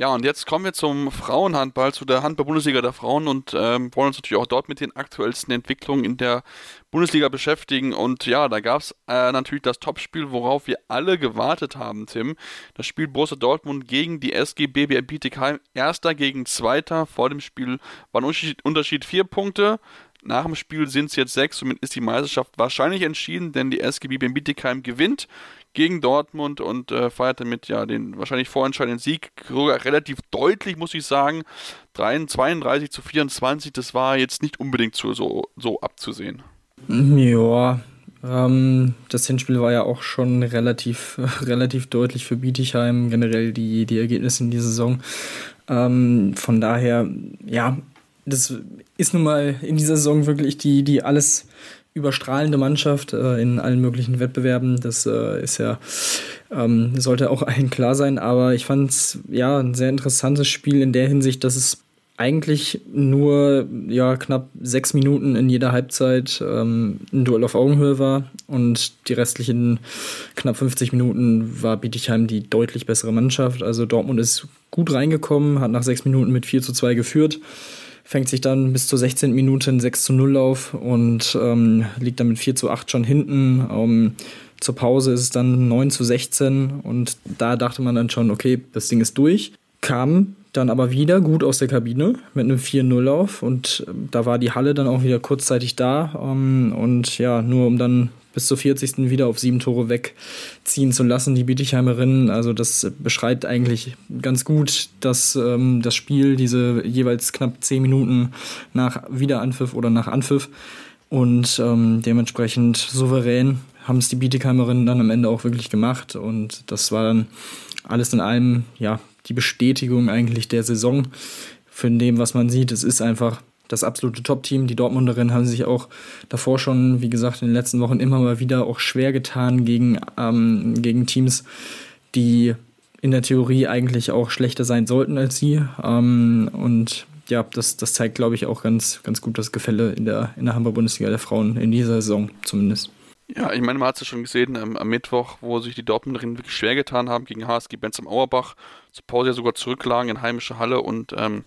Ja, und jetzt kommen wir zum Frauenhandball, zu der Handball-Bundesliga der Frauen und ähm, wollen uns natürlich auch dort mit den aktuellsten Entwicklungen in der Bundesliga beschäftigen. Und ja, da gab es äh, natürlich das Topspiel, worauf wir alle gewartet haben, Tim. Das Spiel Borussia Dortmund gegen die SG BBR Bietigheim. Erster gegen Zweiter. Vor dem Spiel war ein Unterschied vier Punkte. Nach dem Spiel sind es jetzt sechs, somit ist die Meisterschaft wahrscheinlich entschieden, denn die SG BBM Bietigheim gewinnt gegen Dortmund und äh, feiert damit ja den wahrscheinlich vorentscheidenden Sieg. Sogar relativ deutlich, muss ich sagen. 32 zu 24, das war jetzt nicht unbedingt so, so, so abzusehen. Ja, ähm, das Hinspiel war ja auch schon relativ, relativ deutlich für Bietigheim, generell die, die Ergebnisse in dieser Saison. Ähm, von daher, ja, das ist nun mal in dieser Saison wirklich die, die alles überstrahlende Mannschaft äh, in allen möglichen Wettbewerben. Das äh, ist ja, ähm, sollte auch allen klar sein. Aber ich fand es ja ein sehr interessantes Spiel in der Hinsicht, dass es eigentlich nur ja, knapp sechs Minuten in jeder Halbzeit ähm, ein Duell auf Augenhöhe war und die restlichen knapp 50 Minuten war Bietigheim die deutlich bessere Mannschaft. Also Dortmund ist gut reingekommen, hat nach sechs Minuten mit 4 zu 2 geführt fängt sich dann bis zur 16. Minute ein 6 zu 0 auf und ähm, liegt dann mit 4 zu 8 schon hinten. Ähm, zur Pause ist es dann 9 zu 16 und da dachte man dann schon, okay, das Ding ist durch. Kam dann aber wieder gut aus der Kabine mit einem 4-0-Lauf und äh, da war die Halle dann auch wieder kurzzeitig da ähm, und ja, nur um dann bis zur 40. wieder auf sieben Tore wegziehen zu lassen, die Bietigheimerinnen. Also das beschreibt eigentlich ganz gut, dass ähm, das Spiel, diese jeweils knapp zehn Minuten nach Wiederanpfiff oder nach Anpfiff und ähm, dementsprechend souverän haben es die Bietigheimerinnen dann am Ende auch wirklich gemacht und das war dann alles in allem ja die Bestätigung eigentlich der Saison von dem, was man sieht. Es ist einfach das absolute Top-Team. Die Dortmunderinnen haben sich auch davor schon, wie gesagt, in den letzten Wochen immer mal wieder auch schwer getan gegen, ähm, gegen Teams, die in der Theorie eigentlich auch schlechter sein sollten als sie. Ähm, und ja, das, das zeigt, glaube ich, auch ganz, ganz gut das Gefälle in der, in der Hamburg-Bundesliga der Frauen in dieser Saison zumindest. Ja, ich meine, man hat es ja schon gesehen ähm, am Mittwoch, wo sich die Dortmunderinnen wirklich schwer getan haben gegen HSG Benz am Auerbach, zur Pause ja sogar zurücklagen in heimische Halle und ähm,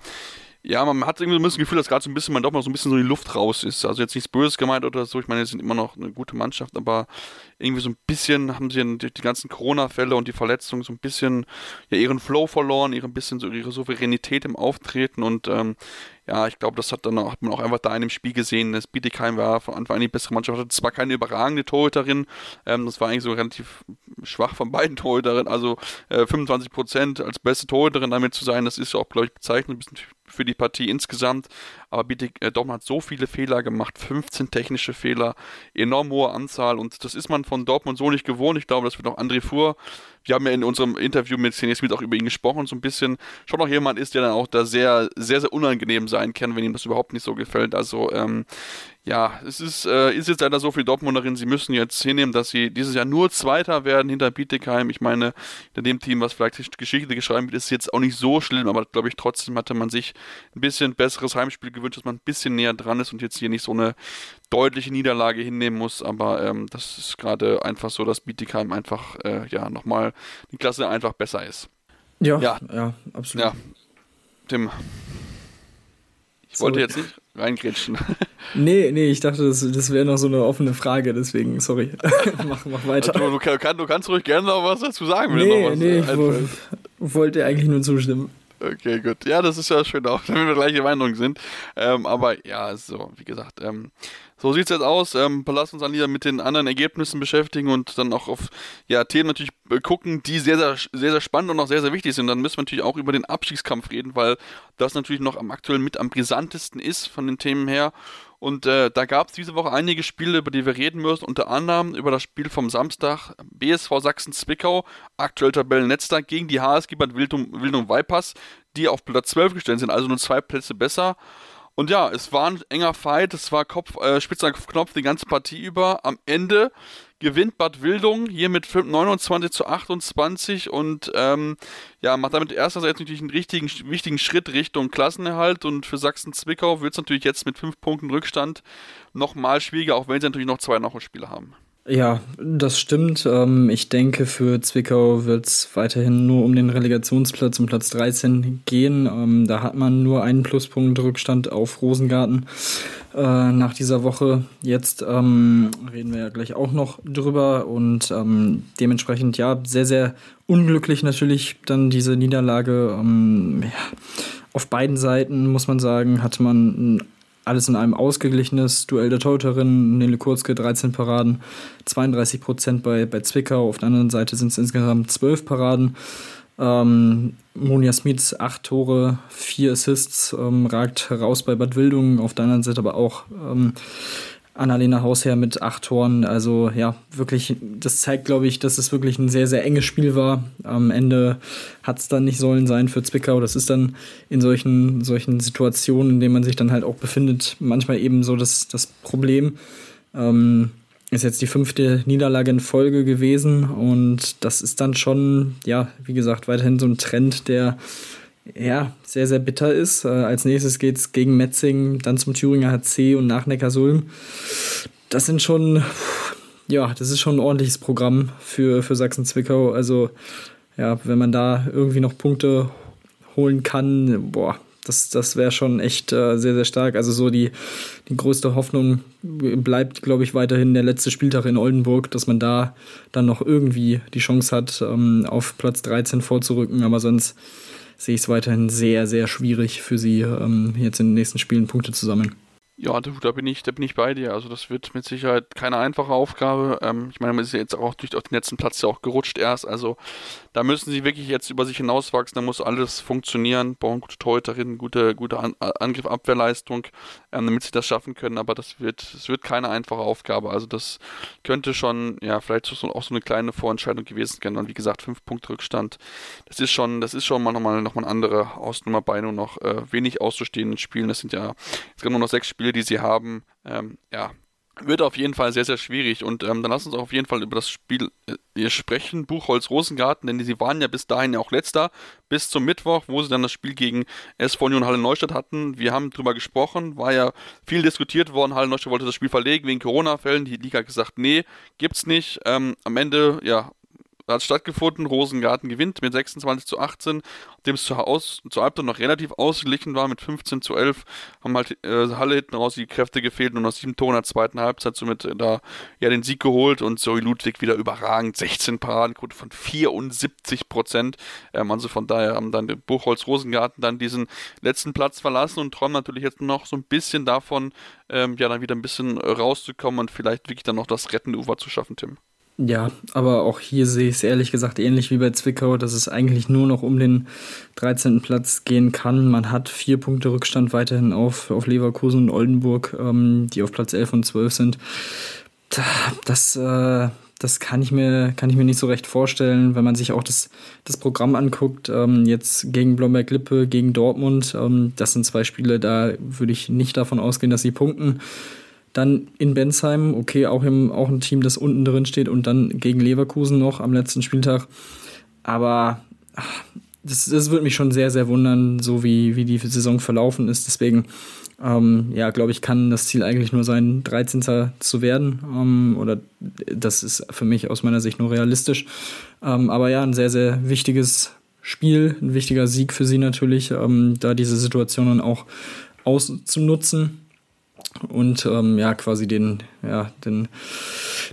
ja, man hat irgendwie das Gefühl, dass gerade so ein bisschen, man doch mal so ein bisschen so die Luft raus ist. Also jetzt nichts Böses gemeint oder so. Ich meine, sie sind immer noch eine gute Mannschaft, aber irgendwie so ein bisschen haben sie die, die ganzen Corona-Fälle und die Verletzungen so ein bisschen ja, ihren Flow verloren, ihre ein bisschen so ihre Souveränität im Auftreten und ähm, ja, ich glaube, das hat dann auch, hat man auch einfach da in dem Spiel gesehen. Das Bietigheim war von Anfang an die bessere Mannschaft, hatte zwar keine überragende Torhüterin, ähm, das war eigentlich so relativ schwach von beiden Torhüterinnen, also äh, 25 Prozent als beste Torhüterin damit zu sein, das ist auch, glaube ich, bezeichnend, ein bisschen für die Partie insgesamt. Aber Bietig, äh, Dortmund hat so viele Fehler gemacht, 15 technische Fehler, enorm hohe Anzahl und das ist man von Dortmund so nicht gewohnt. Ich glaube, das wird auch André Fuhr wir haben ja in unserem Interview mit Cine Smith auch über ihn gesprochen, so ein bisschen schon noch jemand ist, der dann auch da sehr, sehr, sehr unangenehm sein kann, wenn ihm das überhaupt nicht so gefällt. Also, ähm, ja, es ist, äh, ist jetzt leider so die Dortmunderin, sie müssen jetzt hinnehmen, dass sie dieses Jahr nur Zweiter werden hinter Bietigheim. Ich meine, hinter dem Team, was vielleicht Geschichte geschrieben wird, ist jetzt auch nicht so schlimm, aber glaube ich, trotzdem hatte man sich ein bisschen besseres Heimspiel gewünscht, dass man ein bisschen näher dran ist und jetzt hier nicht so eine deutliche Niederlage hinnehmen muss. Aber ähm, das ist gerade einfach so, dass Bietigheim einfach, äh, ja, nochmal die Klasse einfach besser ist. Ja, ja, ja absolut. Ja. Tim, ich wollte jetzt nicht reingrätschen. Nee, nee, ich dachte, das, das wäre noch so eine offene Frage, deswegen, sorry. mach, mach weiter. Also, du, kann, du, kannst ruhig gerne noch was dazu sagen, wenn nee, noch was Nee, ich wo, wollte eigentlich nur zustimmen. Okay, gut. Ja, das ist ja schön auch, wenn wir gleiche Meinung sind. Ähm, aber ja, so, wie gesagt, ähm, so sieht es jetzt aus. Ähm, lass uns dann wieder mit den anderen Ergebnissen beschäftigen und dann auch auf ja, Themen natürlich äh, gucken, die sehr, sehr, sehr, sehr spannend und auch sehr, sehr wichtig sind. Dann müssen wir natürlich auch über den Abstiegskampf reden, weil das natürlich noch am aktuell mit am brisantesten ist von den Themen her. Und äh, da gab es diese Woche einige Spiele, über die wir reden müssen. Unter anderem über das Spiel vom Samstag BSV Sachsen-Zwickau, aktuell Tabellenletzter, gegen die HSG Bad Wildung, Wildung Weipers, die auf Platz 12 gestellt sind, also nur zwei Plätze besser. Und ja, es war ein enger Fight, es war Kopf, äh, spitzer Knopf die ganze Partie über. Am Ende gewinnt Bad Wildung hier mit 29 zu 28 und ähm, ja, macht damit erstens jetzt natürlich einen richtigen, wichtigen Schritt Richtung Klassenerhalt und für Sachsen-Zwickau wird es natürlich jetzt mit fünf Punkten Rückstand nochmal schwieriger, auch wenn sie natürlich noch zwei Nachholspiele haben. Ja, das stimmt. Ähm, ich denke, für Zwickau wird es weiterhin nur um den Relegationsplatz um Platz 13 gehen. Ähm, da hat man nur einen Pluspunkt Rückstand auf Rosengarten äh, nach dieser Woche. Jetzt ähm, reden wir ja gleich auch noch drüber und dementsprechend ja sehr, sehr unglücklich natürlich dann diese Niederlage. Auf beiden Seiten muss man sagen, hatte man ein alles in einem ausgeglichenes Duell der Torhüterinnen. Nele Kurzke 13 Paraden, 32 Prozent bei, bei Zwickau. Auf der anderen Seite sind es insgesamt 12 Paraden. Ähm, Monja Smith 8 Tore, 4 Assists, ähm, ragt heraus bei Bad Wildungen. Auf der anderen Seite aber auch ähm, Annalena Hausherr mit acht Toren. Also ja, wirklich, das zeigt, glaube ich, dass es wirklich ein sehr, sehr enges Spiel war. Am Ende hat es dann nicht sollen sein für Zwickau. Das ist dann in solchen, solchen Situationen, in denen man sich dann halt auch befindet, manchmal eben so das, das Problem. Ähm, ist jetzt die fünfte Niederlage in Folge gewesen und das ist dann schon, ja, wie gesagt, weiterhin so ein Trend, der ja, sehr, sehr bitter ist. Äh, als nächstes geht es gegen Metzing, dann zum Thüringer HC und nach Neckarsulm. Das sind schon, ja, das ist schon ein ordentliches Programm für, für Sachsen-Zwickau. Also, ja, wenn man da irgendwie noch Punkte holen kann, boah, das, das wäre schon echt äh, sehr, sehr stark. Also so die, die größte Hoffnung bleibt, glaube ich, weiterhin der letzte Spieltag in Oldenburg, dass man da dann noch irgendwie die Chance hat, ähm, auf Platz 13 vorzurücken. Aber sonst sehe ich es weiterhin sehr, sehr schwierig für sie, ähm, jetzt in den nächsten Spielen Punkte zu sammeln. Ja, da bin ich, da bin ich bei dir. Also das wird mit Sicherheit keine einfache Aufgabe. Ähm, ich meine, man ist ja jetzt auch durch den letzten Platz ja auch gerutscht erst. Also da müssen sie wirklich jetzt über sich hinauswachsen. Da muss alles funktionieren. Bauen gute Torhüterinnen, gute, gute An Angriff, Abwehrleistung, ähm, damit sie das schaffen können. Aber das wird, das wird keine einfache Aufgabe. Also das könnte schon, ja, vielleicht so, auch so eine kleine Vorentscheidung gewesen sein. Und wie gesagt, fünf Punkte Rückstand. Das ist schon, das ist schon mal nochmal, nochmal eine andere Ausnummer bei nur noch äh, wenig auszustehenden Spielen. Das sind ja, es gibt nur noch sechs Spiele, die sie haben, ähm, ja, wird auf jeden Fall sehr, sehr schwierig. Und ähm, dann lass uns auch auf jeden Fall über das Spiel äh, sprechen. Buchholz Rosengarten, denn sie waren ja bis dahin ja auch letzter, bis zum Mittwoch, wo sie dann das Spiel gegen SV Union Halle Neustadt hatten. Wir haben drüber gesprochen, war ja viel diskutiert worden. Halle Neustadt wollte das Spiel verlegen wegen Corona-Fällen. Die Liga hat gesagt, nee, gibt's nicht. Ähm, am Ende, ja, hat stattgefunden. Rosengarten gewinnt mit 26 zu 18, dem es zur, Aus, zur Halbzeit noch relativ ausgeglichen war mit 15 zu 11. Haben halt äh, Halle hinten raus die Kräfte gefehlt und aus sieben Toren der zweiten Halbzeit somit äh, da ja den Sieg geholt und Zoe Ludwig wieder überragend. 16 Paradenquote von 74 Prozent. Ähm, also von daher haben dann Buchholz Rosengarten dann diesen letzten Platz verlassen und träumen natürlich jetzt noch so ein bisschen davon, ähm, ja dann wieder ein bisschen rauszukommen und vielleicht wirklich dann noch das rettende Ufer zu schaffen, Tim. Ja, aber auch hier sehe ich es ehrlich gesagt ähnlich wie bei Zwickau, dass es eigentlich nur noch um den 13. Platz gehen kann. Man hat vier Punkte Rückstand weiterhin auf, auf Leverkusen und Oldenburg, ähm, die auf Platz 11 und 12 sind. Das, äh, das kann, ich mir, kann ich mir nicht so recht vorstellen, wenn man sich auch das, das Programm anguckt. Ähm, jetzt gegen Blomberg-Lippe, gegen Dortmund. Ähm, das sind zwei Spiele, da würde ich nicht davon ausgehen, dass sie punkten. Dann in Bensheim, okay, auch, im, auch ein Team, das unten drin steht und dann gegen Leverkusen noch am letzten Spieltag. Aber ach, das, das würde mich schon sehr, sehr wundern, so wie, wie die Saison verlaufen ist. Deswegen, ähm, ja, glaube ich, kann das Ziel eigentlich nur sein, 13. zu werden. Ähm, oder das ist für mich aus meiner Sicht nur realistisch. Ähm, aber ja, ein sehr, sehr wichtiges Spiel, ein wichtiger Sieg für sie natürlich, ähm, da diese Situation dann auch auszunutzen und ähm, ja, quasi den, ja, den,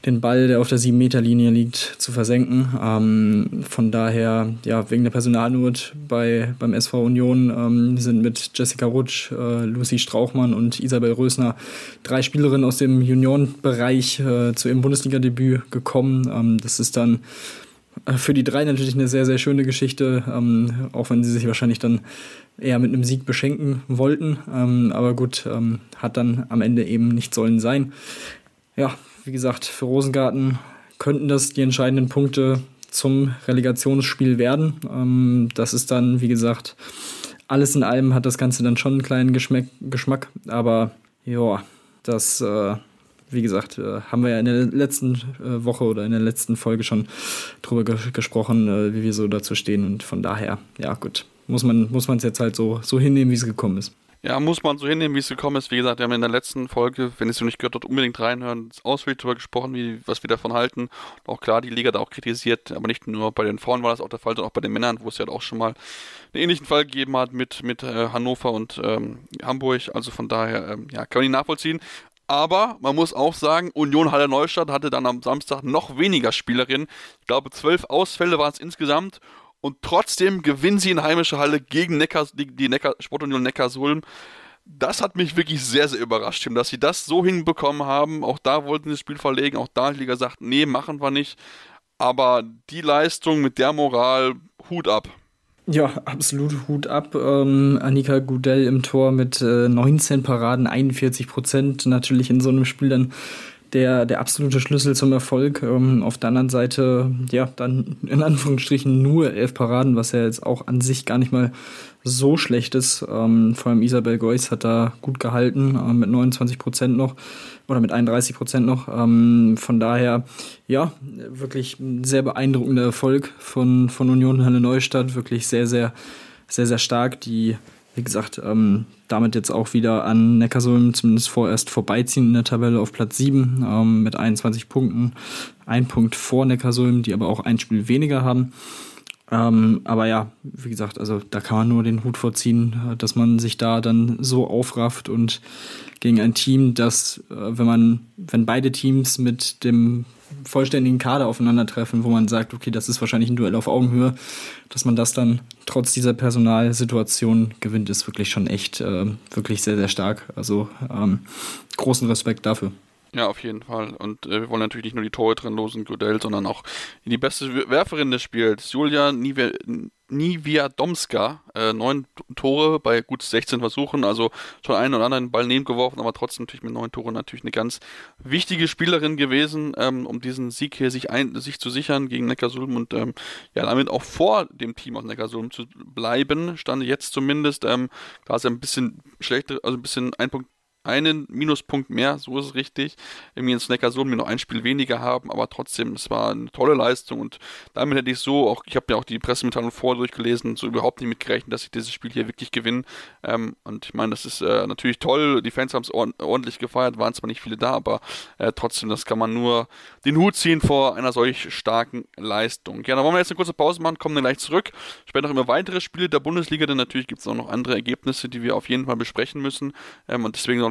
den Ball, der auf der 7-Meter-Linie liegt, zu versenken. Ähm, von daher, ja, wegen der Personalnot bei, beim SV Union ähm, sind mit Jessica Rutsch, äh, Lucy Strauchmann und Isabel Rösner drei Spielerinnen aus dem Juniorenbereich äh, zu ihrem Bundesliga-Debüt gekommen. Ähm, das ist dann für die drei natürlich eine sehr, sehr schöne Geschichte, ähm, auch wenn sie sich wahrscheinlich dann eher mit einem Sieg beschenken wollten. Ähm, aber gut, ähm, hat dann am Ende eben nicht sollen sein. Ja, wie gesagt, für Rosengarten könnten das die entscheidenden Punkte zum Relegationsspiel werden. Ähm, das ist dann, wie gesagt, alles in allem hat das Ganze dann schon einen kleinen Geschmack, Geschmack aber ja, das, äh, wie gesagt, äh, haben wir ja in der letzten äh, Woche oder in der letzten Folge schon drüber ge gesprochen, äh, wie wir so dazu stehen und von daher, ja gut, muss man es jetzt halt so, so hinnehmen, wie es gekommen ist. Ja, muss man so hinnehmen, wie es gekommen ist. Wie gesagt, wir haben in der letzten Folge, wenn ihr es noch nicht gehört habt, unbedingt reinhören, ausführlich darüber gesprochen, wie, was wir davon halten. Auch klar, die Liga da auch kritisiert, aber nicht nur bei den Frauen war das auch der Fall, sondern auch bei den Männern, wo es ja auch schon mal einen ähnlichen Fall gegeben hat mit, mit äh, Hannover und ähm, Hamburg. Also von daher, ähm, ja, kann man nicht nachvollziehen. Aber man muss auch sagen, Union Halle Neustadt hatte dann am Samstag noch weniger Spielerinnen. Ich glaube, zwölf Ausfälle waren es insgesamt und trotzdem gewinnen sie in heimischer Halle gegen Neckar, die, Neckar, Sportunion Neckarsulm. Das hat mich wirklich sehr, sehr überrascht, dass sie das so hinbekommen haben. Auch da wollten sie das Spiel verlegen, auch da hat die Liga gesagt, nee, machen wir nicht. Aber die Leistung mit der Moral, Hut ab. Ja, absolut Hut ab. Ähm, Annika Gudell im Tor mit äh, 19 Paraden, 41 Prozent. Natürlich in so einem Spiel dann der, der absolute Schlüssel zum Erfolg. Ähm, auf der anderen Seite, ja, dann in Anführungsstrichen nur elf Paraden, was ja jetzt auch an sich gar nicht mal so schlecht ist. Ähm, vor allem Isabel Geuss hat da gut gehalten, äh, mit 29 Prozent noch oder mit 31 Prozent noch. Ähm, von daher, ja, wirklich ein sehr beeindruckender Erfolg von, von Union Halle Neustadt. Wirklich sehr, sehr, sehr, sehr stark. Die wie gesagt, ähm, damit jetzt auch wieder an Neckarsulm zumindest vorerst vorbeiziehen in der Tabelle auf Platz 7 ähm, mit 21 Punkten. Ein Punkt vor Neckarsulm, die aber auch ein Spiel weniger haben. Ähm, aber ja, wie gesagt, also da kann man nur den Hut vorziehen, äh, dass man sich da dann so aufrafft und gegen ein Team, das, äh, wenn man, wenn beide Teams mit dem vollständigen Kader aufeinandertreffen, wo man sagt, okay, das ist wahrscheinlich ein Duell auf Augenhöhe, dass man das dann trotz dieser Personalsituation gewinnt, ist wirklich schon echt, äh, wirklich sehr, sehr stark. Also ähm, großen Respekt dafür. Ja, auf jeden Fall. Und äh, wir wollen natürlich nicht nur die Torhüterin losen, Godell, sondern auch die beste Werferin des Spiels, Julia Niwiadomska. Äh, neun Tore bei gut 16 Versuchen, also schon einen oder anderen Ball geworfen, aber trotzdem natürlich mit neun Toren natürlich eine ganz wichtige Spielerin gewesen, ähm, um diesen Sieg hier sich, ein, sich zu sichern gegen Neckarsulm und ähm, ja, damit auch vor dem Team aus Neckarsulm zu bleiben, stand jetzt zumindest. Ähm, klar ist ja ein bisschen schlechter, also ein bisschen ein Punkt einen Minuspunkt mehr, so ist es richtig. Irgendwie in Snackersohn wir noch ein Spiel weniger haben, aber trotzdem, es war eine tolle Leistung und damit hätte ich so, auch ich habe ja auch die Pressemitteilung vorher durchgelesen, so überhaupt nicht mitgerechnet, dass ich dieses Spiel hier wirklich gewinne. Ähm, und ich meine, das ist äh, natürlich toll, die Fans haben es ordentlich gefeiert, waren zwar nicht viele da, aber äh, trotzdem, das kann man nur den Hut ziehen vor einer solch starken Leistung. Ja, dann wollen wir jetzt eine kurze Pause machen, kommen dann gleich zurück. Später noch immer weitere Spiele der Bundesliga, denn natürlich gibt es auch noch andere Ergebnisse, die wir auf jeden Fall besprechen müssen. Ähm, und deswegen noch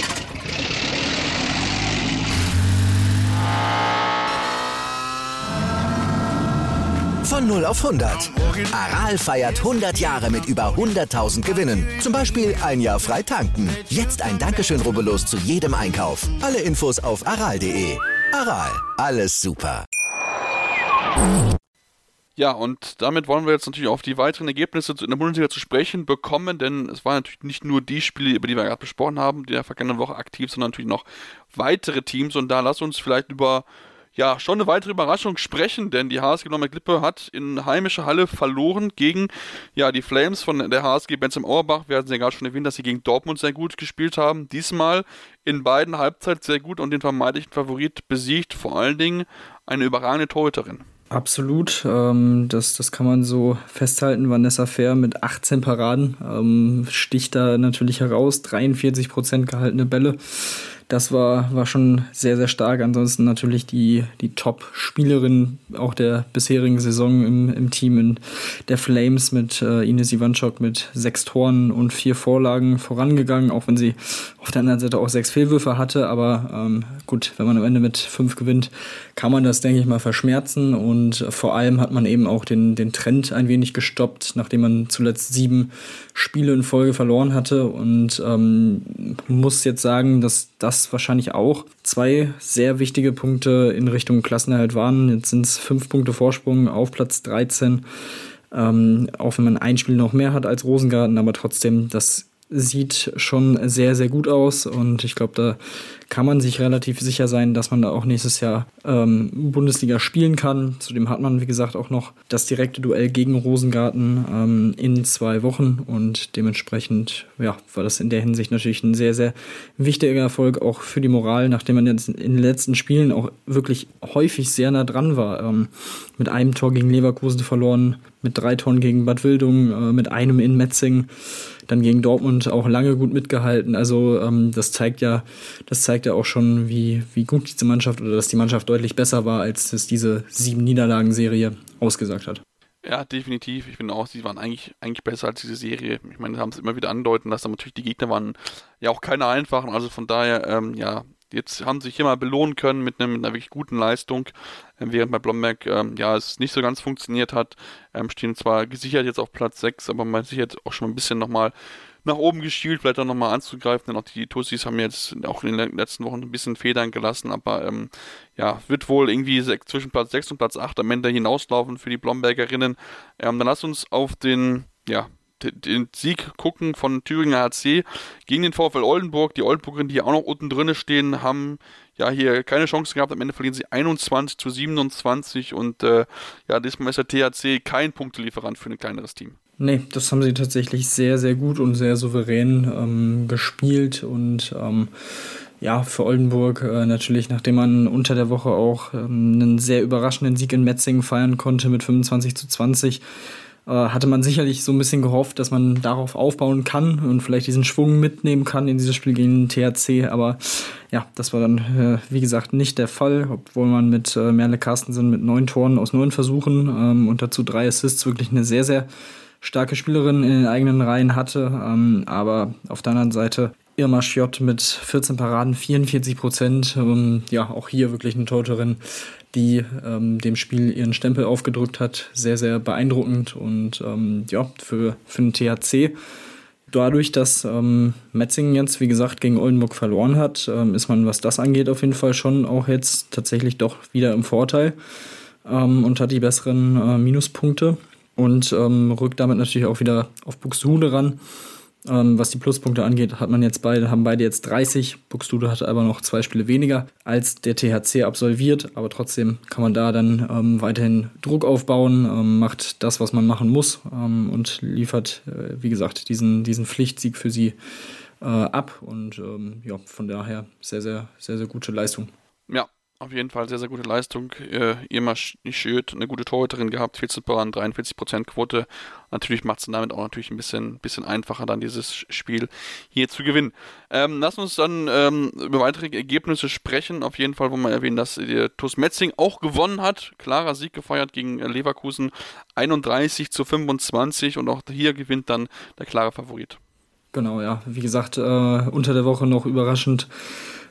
Von 0 auf 100. Aral feiert 100 Jahre mit über 100.000 Gewinnen. Zum Beispiel ein Jahr frei tanken. Jetzt ein Dankeschön, rubbellos zu jedem Einkauf. Alle Infos auf aral.de. Aral, alles super. Ja, und damit wollen wir jetzt natürlich auf die weiteren Ergebnisse in der Bundesliga zu sprechen bekommen, denn es waren natürlich nicht nur die Spiele, über die wir gerade besprochen haben, die in der vergangenen Woche aktiv, sondern natürlich noch weitere Teams. Und da lass uns vielleicht über ja, schon eine weitere Überraschung sprechen, denn die HSG Lippe hat in heimischer Halle verloren gegen ja, die Flames von der HSG Benzem Auerbach. Wir hatten ja gerade schon erwähnt, dass sie gegen Dortmund sehr gut gespielt haben. Diesmal in beiden Halbzeiten sehr gut und den vermeintlichen Favorit besiegt, vor allen Dingen eine überragende Torhüterin. Absolut, ähm, das, das kann man so festhalten. Vanessa Fair mit 18 Paraden ähm, sticht da natürlich heraus, 43 Prozent gehaltene Bälle das war, war schon sehr, sehr stark. Ansonsten natürlich die, die Top-Spielerin auch der bisherigen Saison im, im Team in der Flames mit äh, Ines Ivanchuk mit sechs Toren und vier Vorlagen vorangegangen, auch wenn sie auf der anderen Seite auch sechs Fehlwürfe hatte. Aber ähm, gut, wenn man am Ende mit fünf gewinnt, kann man das, denke ich mal, verschmerzen. Und vor allem hat man eben auch den, den Trend ein wenig gestoppt, nachdem man zuletzt sieben Spiele in Folge verloren hatte. Und ähm, muss jetzt sagen, dass das wahrscheinlich auch zwei sehr wichtige Punkte in Richtung Klassenerhalt waren. Jetzt sind es fünf Punkte Vorsprung auf Platz 13. Ähm, auch wenn man ein Spiel noch mehr hat als Rosengarten, aber trotzdem, das sieht schon sehr, sehr gut aus und ich glaube, da kann man sich relativ sicher sein, dass man da auch nächstes Jahr ähm, Bundesliga spielen kann. Zudem hat man, wie gesagt, auch noch das direkte Duell gegen Rosengarten ähm, in zwei Wochen und dementsprechend ja, war das in der Hinsicht natürlich ein sehr, sehr wichtiger Erfolg auch für die Moral, nachdem man jetzt in den letzten Spielen auch wirklich häufig sehr nah dran war. Ähm, mit einem Tor gegen Leverkusen verloren, mit drei Toren gegen Bad Wildung, äh, mit einem in Metzing dann gegen Dortmund auch lange gut mitgehalten. Also ähm, das zeigt ja, das zeigt ja auch schon, wie, wie gut diese Mannschaft oder dass die Mannschaft deutlich besser war, als es diese sieben Niederlagenserie ausgesagt hat. Ja, definitiv. Ich finde auch, sie waren eigentlich, eigentlich besser als diese Serie. Ich meine, sie haben es immer wieder andeuten lassen, aber natürlich die Gegner waren ja auch keine einfachen. Also von daher, ähm, ja, jetzt haben sie sich hier mal belohnen können mit, einem, mit einer wirklich guten Leistung, ähm, während bei Blomberg ähm, ja es nicht so ganz funktioniert hat. Ähm, stehen zwar gesichert jetzt auf Platz 6, aber man sich jetzt auch schon ein bisschen nochmal nach oben geschielt, vielleicht auch nochmal anzugreifen, denn auch die Tussis haben jetzt auch in den letzten Wochen ein bisschen Federn gelassen, aber ähm, ja, wird wohl irgendwie zwischen Platz 6 und Platz 8 am Ende hinauslaufen für die Blombergerinnen. Ähm, dann lass uns auf den ja, den Sieg gucken von Thüringer HC gegen den VfL Oldenburg. Die Oldenburgerinnen, die auch noch unten drin stehen, haben ja hier keine Chance gehabt. Am Ende verlieren sie 21 zu 27 und äh, ja, diesmal ist der THC kein Punktelieferant für ein kleineres Team. Nee, das haben sie tatsächlich sehr, sehr gut und sehr souverän ähm, gespielt und ähm, ja, für Oldenburg äh, natürlich, nachdem man unter der Woche auch ähm, einen sehr überraschenden Sieg in Metzingen feiern konnte mit 25 zu 20, äh, hatte man sicherlich so ein bisschen gehofft, dass man darauf aufbauen kann und vielleicht diesen Schwung mitnehmen kann in dieses Spiel gegen den THC. Aber ja, das war dann, äh, wie gesagt, nicht der Fall, obwohl man mit äh, Merle Carstensen mit neun Toren aus neun Versuchen ähm, und dazu drei Assists wirklich eine sehr, sehr starke Spielerin in den eigenen Reihen hatte. Ähm, aber auf der anderen Seite Irma Schiott mit 14 Paraden, 44 Prozent. Ähm, ja, auch hier wirklich eine Torterin, die ähm, dem Spiel ihren Stempel aufgedrückt hat. Sehr, sehr beeindruckend und ähm, ja, für, für den THC. Dadurch, dass ähm, Metzingen jetzt, wie gesagt, gegen Oldenburg verloren hat, ähm, ist man, was das angeht, auf jeden Fall schon auch jetzt tatsächlich doch wieder im Vorteil ähm, und hat die besseren äh, Minuspunkte und ähm, rückt damit natürlich auch wieder auf Buxtehude ran. Ähm, was die Pluspunkte angeht, hat man jetzt beide, haben beide jetzt 30. Buxtehude hat aber noch zwei Spiele weniger als der THC absolviert, aber trotzdem kann man da dann ähm, weiterhin Druck aufbauen, ähm, macht das, was man machen muss ähm, und liefert, äh, wie gesagt, diesen, diesen Pflichtsieg für sie äh, ab und ähm, ja, von daher sehr, sehr, sehr, sehr gute Leistung. Ja, auf jeden Fall sehr, sehr gute Leistung. Äh, Irma Schöd, eine gute Torhüterin gehabt, 14 Paran, 43% Quote. Natürlich macht es damit auch natürlich ein bisschen, bisschen einfacher, dann dieses Spiel hier zu gewinnen. Ähm, lass uns dann ähm, über weitere Ergebnisse sprechen. Auf jeden Fall wollen wir erwähnen, dass der TuS Metzing auch gewonnen hat. Klarer Sieg gefeiert gegen Leverkusen, 31 zu 25 und auch hier gewinnt dann der klare Favorit. Genau, ja. Wie gesagt, äh, unter der Woche noch überraschend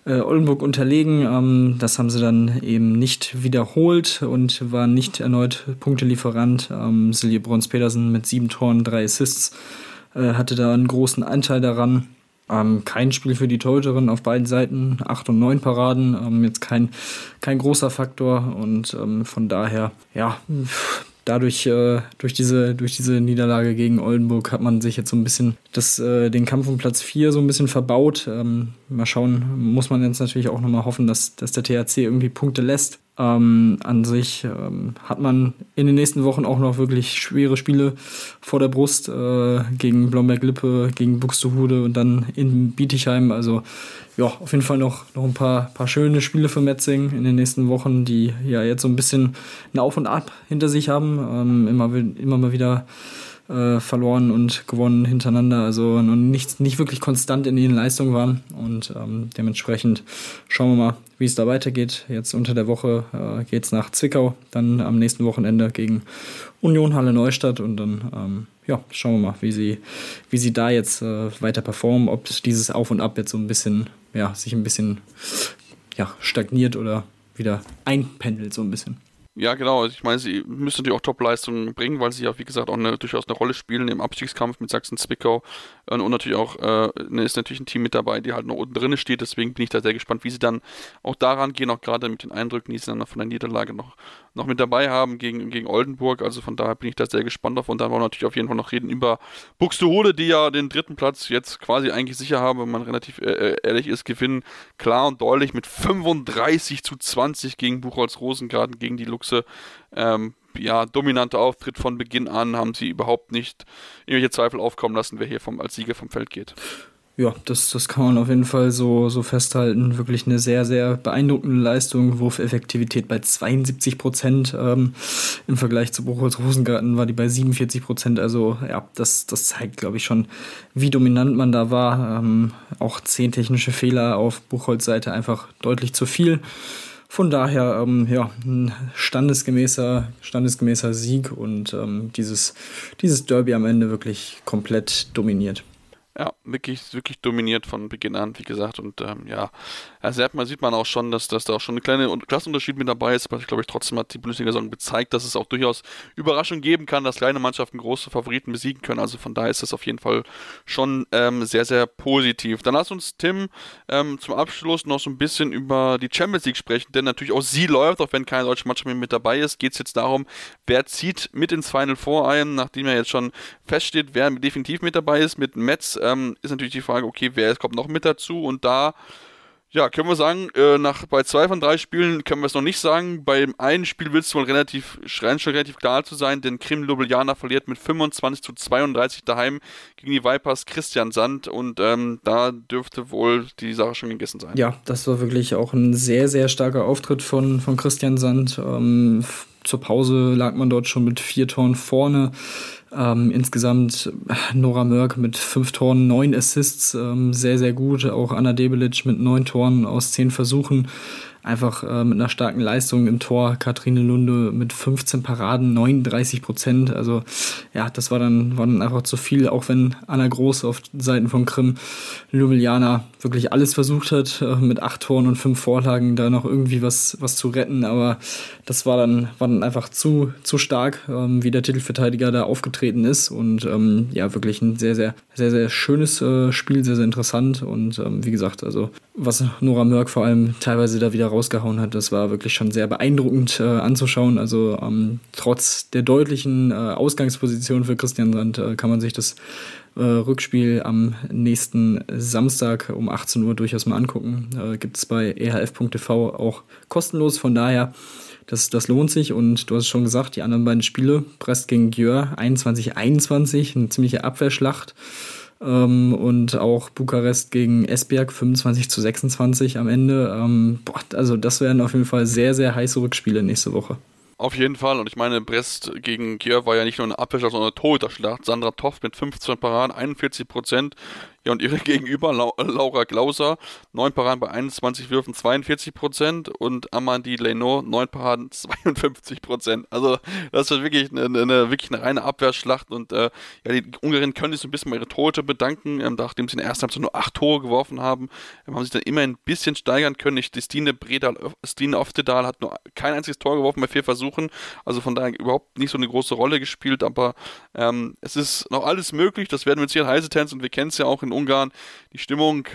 äh, Oldenburg unterlegen. Ähm, das haben sie dann eben nicht wiederholt und war nicht erneut Punktelieferant. Ähm, Silje Brons-Petersen mit sieben Toren, drei Assists äh, hatte da einen großen Anteil daran. Ähm, kein Spiel für die Torhüterin auf beiden Seiten, acht und neun Paraden, ähm, jetzt kein, kein großer Faktor und ähm, von daher, ja, dadurch, äh, durch, diese, durch diese Niederlage gegen Oldenburg hat man sich jetzt so ein bisschen das, äh, den Kampf um Platz 4 so ein bisschen verbaut. Ähm, mal schauen, muss man jetzt natürlich auch nochmal hoffen, dass, dass der THC irgendwie Punkte lässt. Ähm, an sich ähm, hat man in den nächsten Wochen auch noch wirklich schwere Spiele vor der Brust äh, gegen Blomberg-Lippe, gegen Buxtehude und dann in Bietigheim. Also ja, auf jeden Fall noch, noch ein paar, paar schöne Spiele für Metzing in den nächsten Wochen, die ja jetzt so ein bisschen ein Auf und Ab hinter sich haben. Ähm, immer, immer mal wieder äh, verloren und gewonnen hintereinander, also nicht, nicht wirklich konstant in ihren Leistungen waren. Und ähm, dementsprechend schauen wir mal, wie es da weitergeht. Jetzt unter der Woche äh, geht es nach Zwickau, dann am nächsten Wochenende gegen Union Halle Neustadt und dann ähm, ja, schauen wir mal, wie sie, wie sie da jetzt äh, weiter performen, ob dieses Auf und Ab jetzt so ein bisschen, ja, sich ein bisschen ja, stagniert oder wieder einpendelt so ein bisschen. Ja, genau. Also ich meine, sie müssen natürlich auch Top-Leistungen bringen, weil sie ja, wie gesagt, auch eine, durchaus eine Rolle spielen im Abstiegskampf mit Sachsen-Zwickau. Und, natürlich auch äh, ne, ist natürlich ein Team mit dabei, die halt noch unten drin steht. Deswegen bin ich da sehr gespannt, wie sie dann auch daran gehen, auch gerade mit den Eindrücken, die sie dann von der Niederlage noch, noch mit dabei haben gegen, gegen Oldenburg. Also von daher bin ich da sehr gespannt auf. Und dann wollen wir natürlich auf jeden Fall noch reden über Buxtehude, die ja den dritten Platz jetzt quasi eigentlich sicher haben, wenn man relativ äh, äh ehrlich ist, gewinnen klar und deutlich mit 35 zu 20 gegen Buchholz Rosengarten, gegen die Luchse. Ähm, ja, dominanter Auftritt von Beginn an, haben sie überhaupt nicht irgendwelche Zweifel aufkommen lassen, wer hier vom, als Sieger vom Feld geht. Ja, das, das kann man auf jeden Fall so, so festhalten. Wirklich eine sehr, sehr beeindruckende Leistung. Wurfeffektivität bei 72 Prozent. Ähm, Im Vergleich zu Buchholz Rosengarten war die bei 47 Prozent. Also ja, das, das zeigt, glaube ich, schon, wie dominant man da war. Ähm, auch zehn technische Fehler auf Buchholz Seite einfach deutlich zu viel. Von daher, ähm, ja, ein standesgemäßer, standesgemäßer Sieg und ähm, dieses, dieses Derby am Ende wirklich komplett dominiert. Ja, wirklich, wirklich dominiert von Beginn an, wie gesagt. Und ähm, ja, also man sieht man auch schon, dass, dass da auch schon eine kleine Klassenunterschied mit dabei ist. Aber ich glaube, ich trotzdem hat die Bundesliga-Saison gezeigt, dass es auch durchaus Überraschungen geben kann, dass kleine Mannschaften große Favoriten besiegen können. Also von daher ist das auf jeden Fall schon ähm, sehr, sehr positiv. Dann lass uns, Tim, ähm, zum Abschluss noch so ein bisschen über die Champions League sprechen, denn natürlich auch sie läuft, auch wenn keine deutsche Mannschaft mehr mit dabei ist, geht es jetzt darum, wer zieht mit ins Final Four ein, nachdem ja jetzt schon feststeht, wer definitiv mit dabei ist, mit Metz ähm, ist natürlich die Frage, okay, wer kommt noch mit dazu? Und da, ja, können wir sagen, äh, nach, bei zwei von drei Spielen können wir es noch nicht sagen. Beim einen Spiel wird es wohl relativ, schon relativ klar zu sein, denn Krim Ljubljana verliert mit 25 zu 32 daheim gegen die Vipers Christian Sand und ähm, da dürfte wohl die Sache schon gegessen sein. Ja, das war wirklich auch ein sehr, sehr starker Auftritt von, von Christian Sand. Ähm, zur Pause lag man dort schon mit vier Toren vorne. Ähm, insgesamt Nora Mörk mit fünf Toren, neun Assists, ähm, sehr, sehr gut. Auch Anna Debelic mit neun Toren aus zehn Versuchen einfach äh, mit einer starken Leistung im Tor. Kathrine Lunde mit 15 Paraden, 39 Prozent. Also ja, das war dann, war dann einfach zu viel, auch wenn Anna Groß auf Seiten von Krim Ljubljana wirklich alles versucht hat, äh, mit acht Toren und fünf Vorlagen da noch irgendwie was, was zu retten. Aber das war dann, war dann einfach zu, zu stark, ähm, wie der Titelverteidiger da aufgetreten ist. Und ähm, ja, wirklich ein sehr, sehr, sehr, sehr schönes äh, Spiel, sehr, sehr interessant. Und ähm, wie gesagt, also was Nora Mörk vor allem teilweise da wieder rausgehauen hat, das war wirklich schon sehr beeindruckend äh, anzuschauen. Also ähm, trotz der deutlichen äh, Ausgangsposition für Christian Sand äh, kann man sich das äh, Rückspiel am nächsten Samstag um 18 Uhr durchaus mal angucken. Äh, Gibt es bei ehf.tv auch kostenlos. Von daher, das, das lohnt sich. Und du hast schon gesagt, die anderen beiden Spiele, Brest gegen Gjör 21-21, eine ziemliche Abwehrschlacht. Ähm, und auch Bukarest gegen Esbjerg 25 zu 26 am Ende. Ähm, boah, also das werden auf jeden Fall sehr, sehr heiße Rückspiele nächste Woche. Auf jeden Fall. Und ich meine, Brest gegen Kiew war ja nicht nur eine Abwehrschlacht, sondern eine Torhüterschlacht. Sandra Toft mit 15 Paraden, 41 Prozent. Ja, und ihre Gegenüber, Laura Glauser, 9 Paraden bei 21 Würfen, 42 Prozent. Und Amandie Leno, 9 Paraden, 52 Prozent. Also, das ist wirklich eine, eine, wirklich eine reine Abwehrschlacht. Und äh, ja, die Ungarinnen können sich so ein bisschen bei ihre Torhüter bedanken, ähm, nachdem sie in der ersten Halbzeit nur 8 Tore geworfen haben, ähm, haben sich dann immer ein bisschen steigern können. Ich, die Stine Bredal, Stine Oftedal hat nur kein einziges Tor geworfen bei vier Versuchen, also von daher überhaupt nicht so eine große Rolle gespielt, aber ähm, es ist noch alles möglich, das werden wir jetzt hier in Heisetens und wir kennen es ja auch in in Ungarn. Die Stimmung,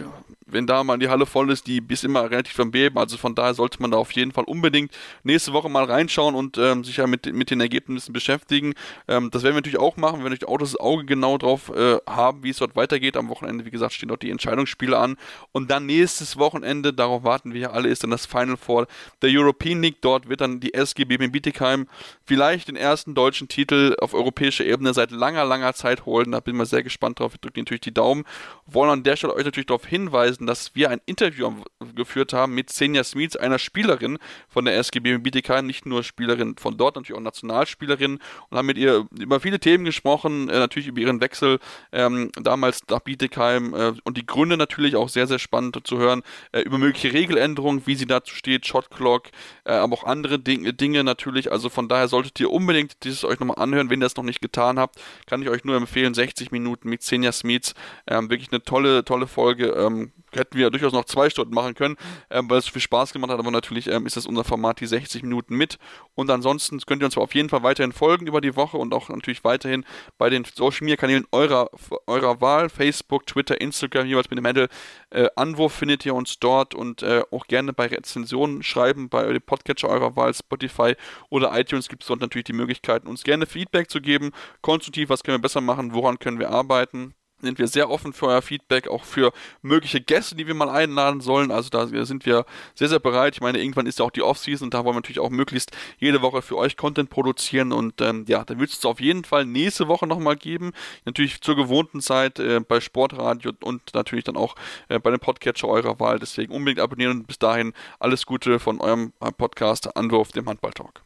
wenn da mal die Halle voll ist, die ist immer relativ am Beben. Also von daher sollte man da auf jeden Fall unbedingt nächste Woche mal reinschauen und ähm, sich ja mit, mit den Ergebnissen beschäftigen. Ähm, das werden wir natürlich auch machen, wir natürlich auch das Auge genau drauf äh, haben, wie es dort weitergeht. Am Wochenende, wie gesagt, stehen dort die Entscheidungsspiele an. Und dann nächstes Wochenende, darauf warten wir ja alle, ist dann das Final Four der European League. Dort wird dann die SGB Bietigheim vielleicht den ersten deutschen Titel auf europäischer Ebene seit langer, langer Zeit holen. Da bin ich mal sehr gespannt drauf. Wir drücken natürlich die Daumen. Wollen an der Stelle euch natürlich darauf hinweisen, dass wir ein Interview geführt haben mit Senja Smits, einer Spielerin von der SGB Bietigheim, nicht nur Spielerin von dort, natürlich auch Nationalspielerin und haben mit ihr über viele Themen gesprochen, äh, natürlich über ihren Wechsel ähm, damals nach Bietigheim äh, und die Gründe natürlich auch sehr, sehr spannend zu hören, äh, über mögliche Regeländerungen, wie sie dazu steht, Shot Clock, äh, aber auch andere Ding, Dinge natürlich, also von daher solltet ihr unbedingt dieses euch nochmal anhören, wenn ihr das noch nicht getan habt, kann ich euch nur empfehlen, 60 Minuten mit Senja Smits, ähm, wirklich eine tolle, tolle Folge, ähm, hätten wir durchaus noch zwei Stunden machen können, ähm, weil es viel Spaß gemacht hat, aber natürlich ähm, ist das unser Format, die 60 Minuten mit. Und ansonsten könnt ihr uns auf jeden Fall weiterhin folgen über die Woche und auch natürlich weiterhin bei den Social Media Kanälen eurer, eurer Wahl, Facebook, Twitter, Instagram, jeweils mit dem Handle äh, Anwurf findet ihr uns dort. Und äh, auch gerne bei Rezensionen schreiben, bei dem Podcatcher eurer Wahl, Spotify oder iTunes gibt es dort natürlich die Möglichkeit, uns gerne Feedback zu geben, konstruktiv, was können wir besser machen, woran können wir arbeiten sind wir sehr offen für euer Feedback, auch für mögliche Gäste, die wir mal einladen sollen. Also da sind wir sehr, sehr bereit. Ich meine, irgendwann ist ja auch die Offseason und da wollen wir natürlich auch möglichst jede Woche für euch Content produzieren. Und ähm, ja, da wird es auf jeden Fall nächste Woche nochmal geben. Natürlich zur gewohnten Zeit äh, bei Sportradio und natürlich dann auch äh, bei dem Podcatcher eurer Wahl. Deswegen unbedingt abonnieren und bis dahin alles Gute von eurem Podcast Anwurf, dem Handballtalk.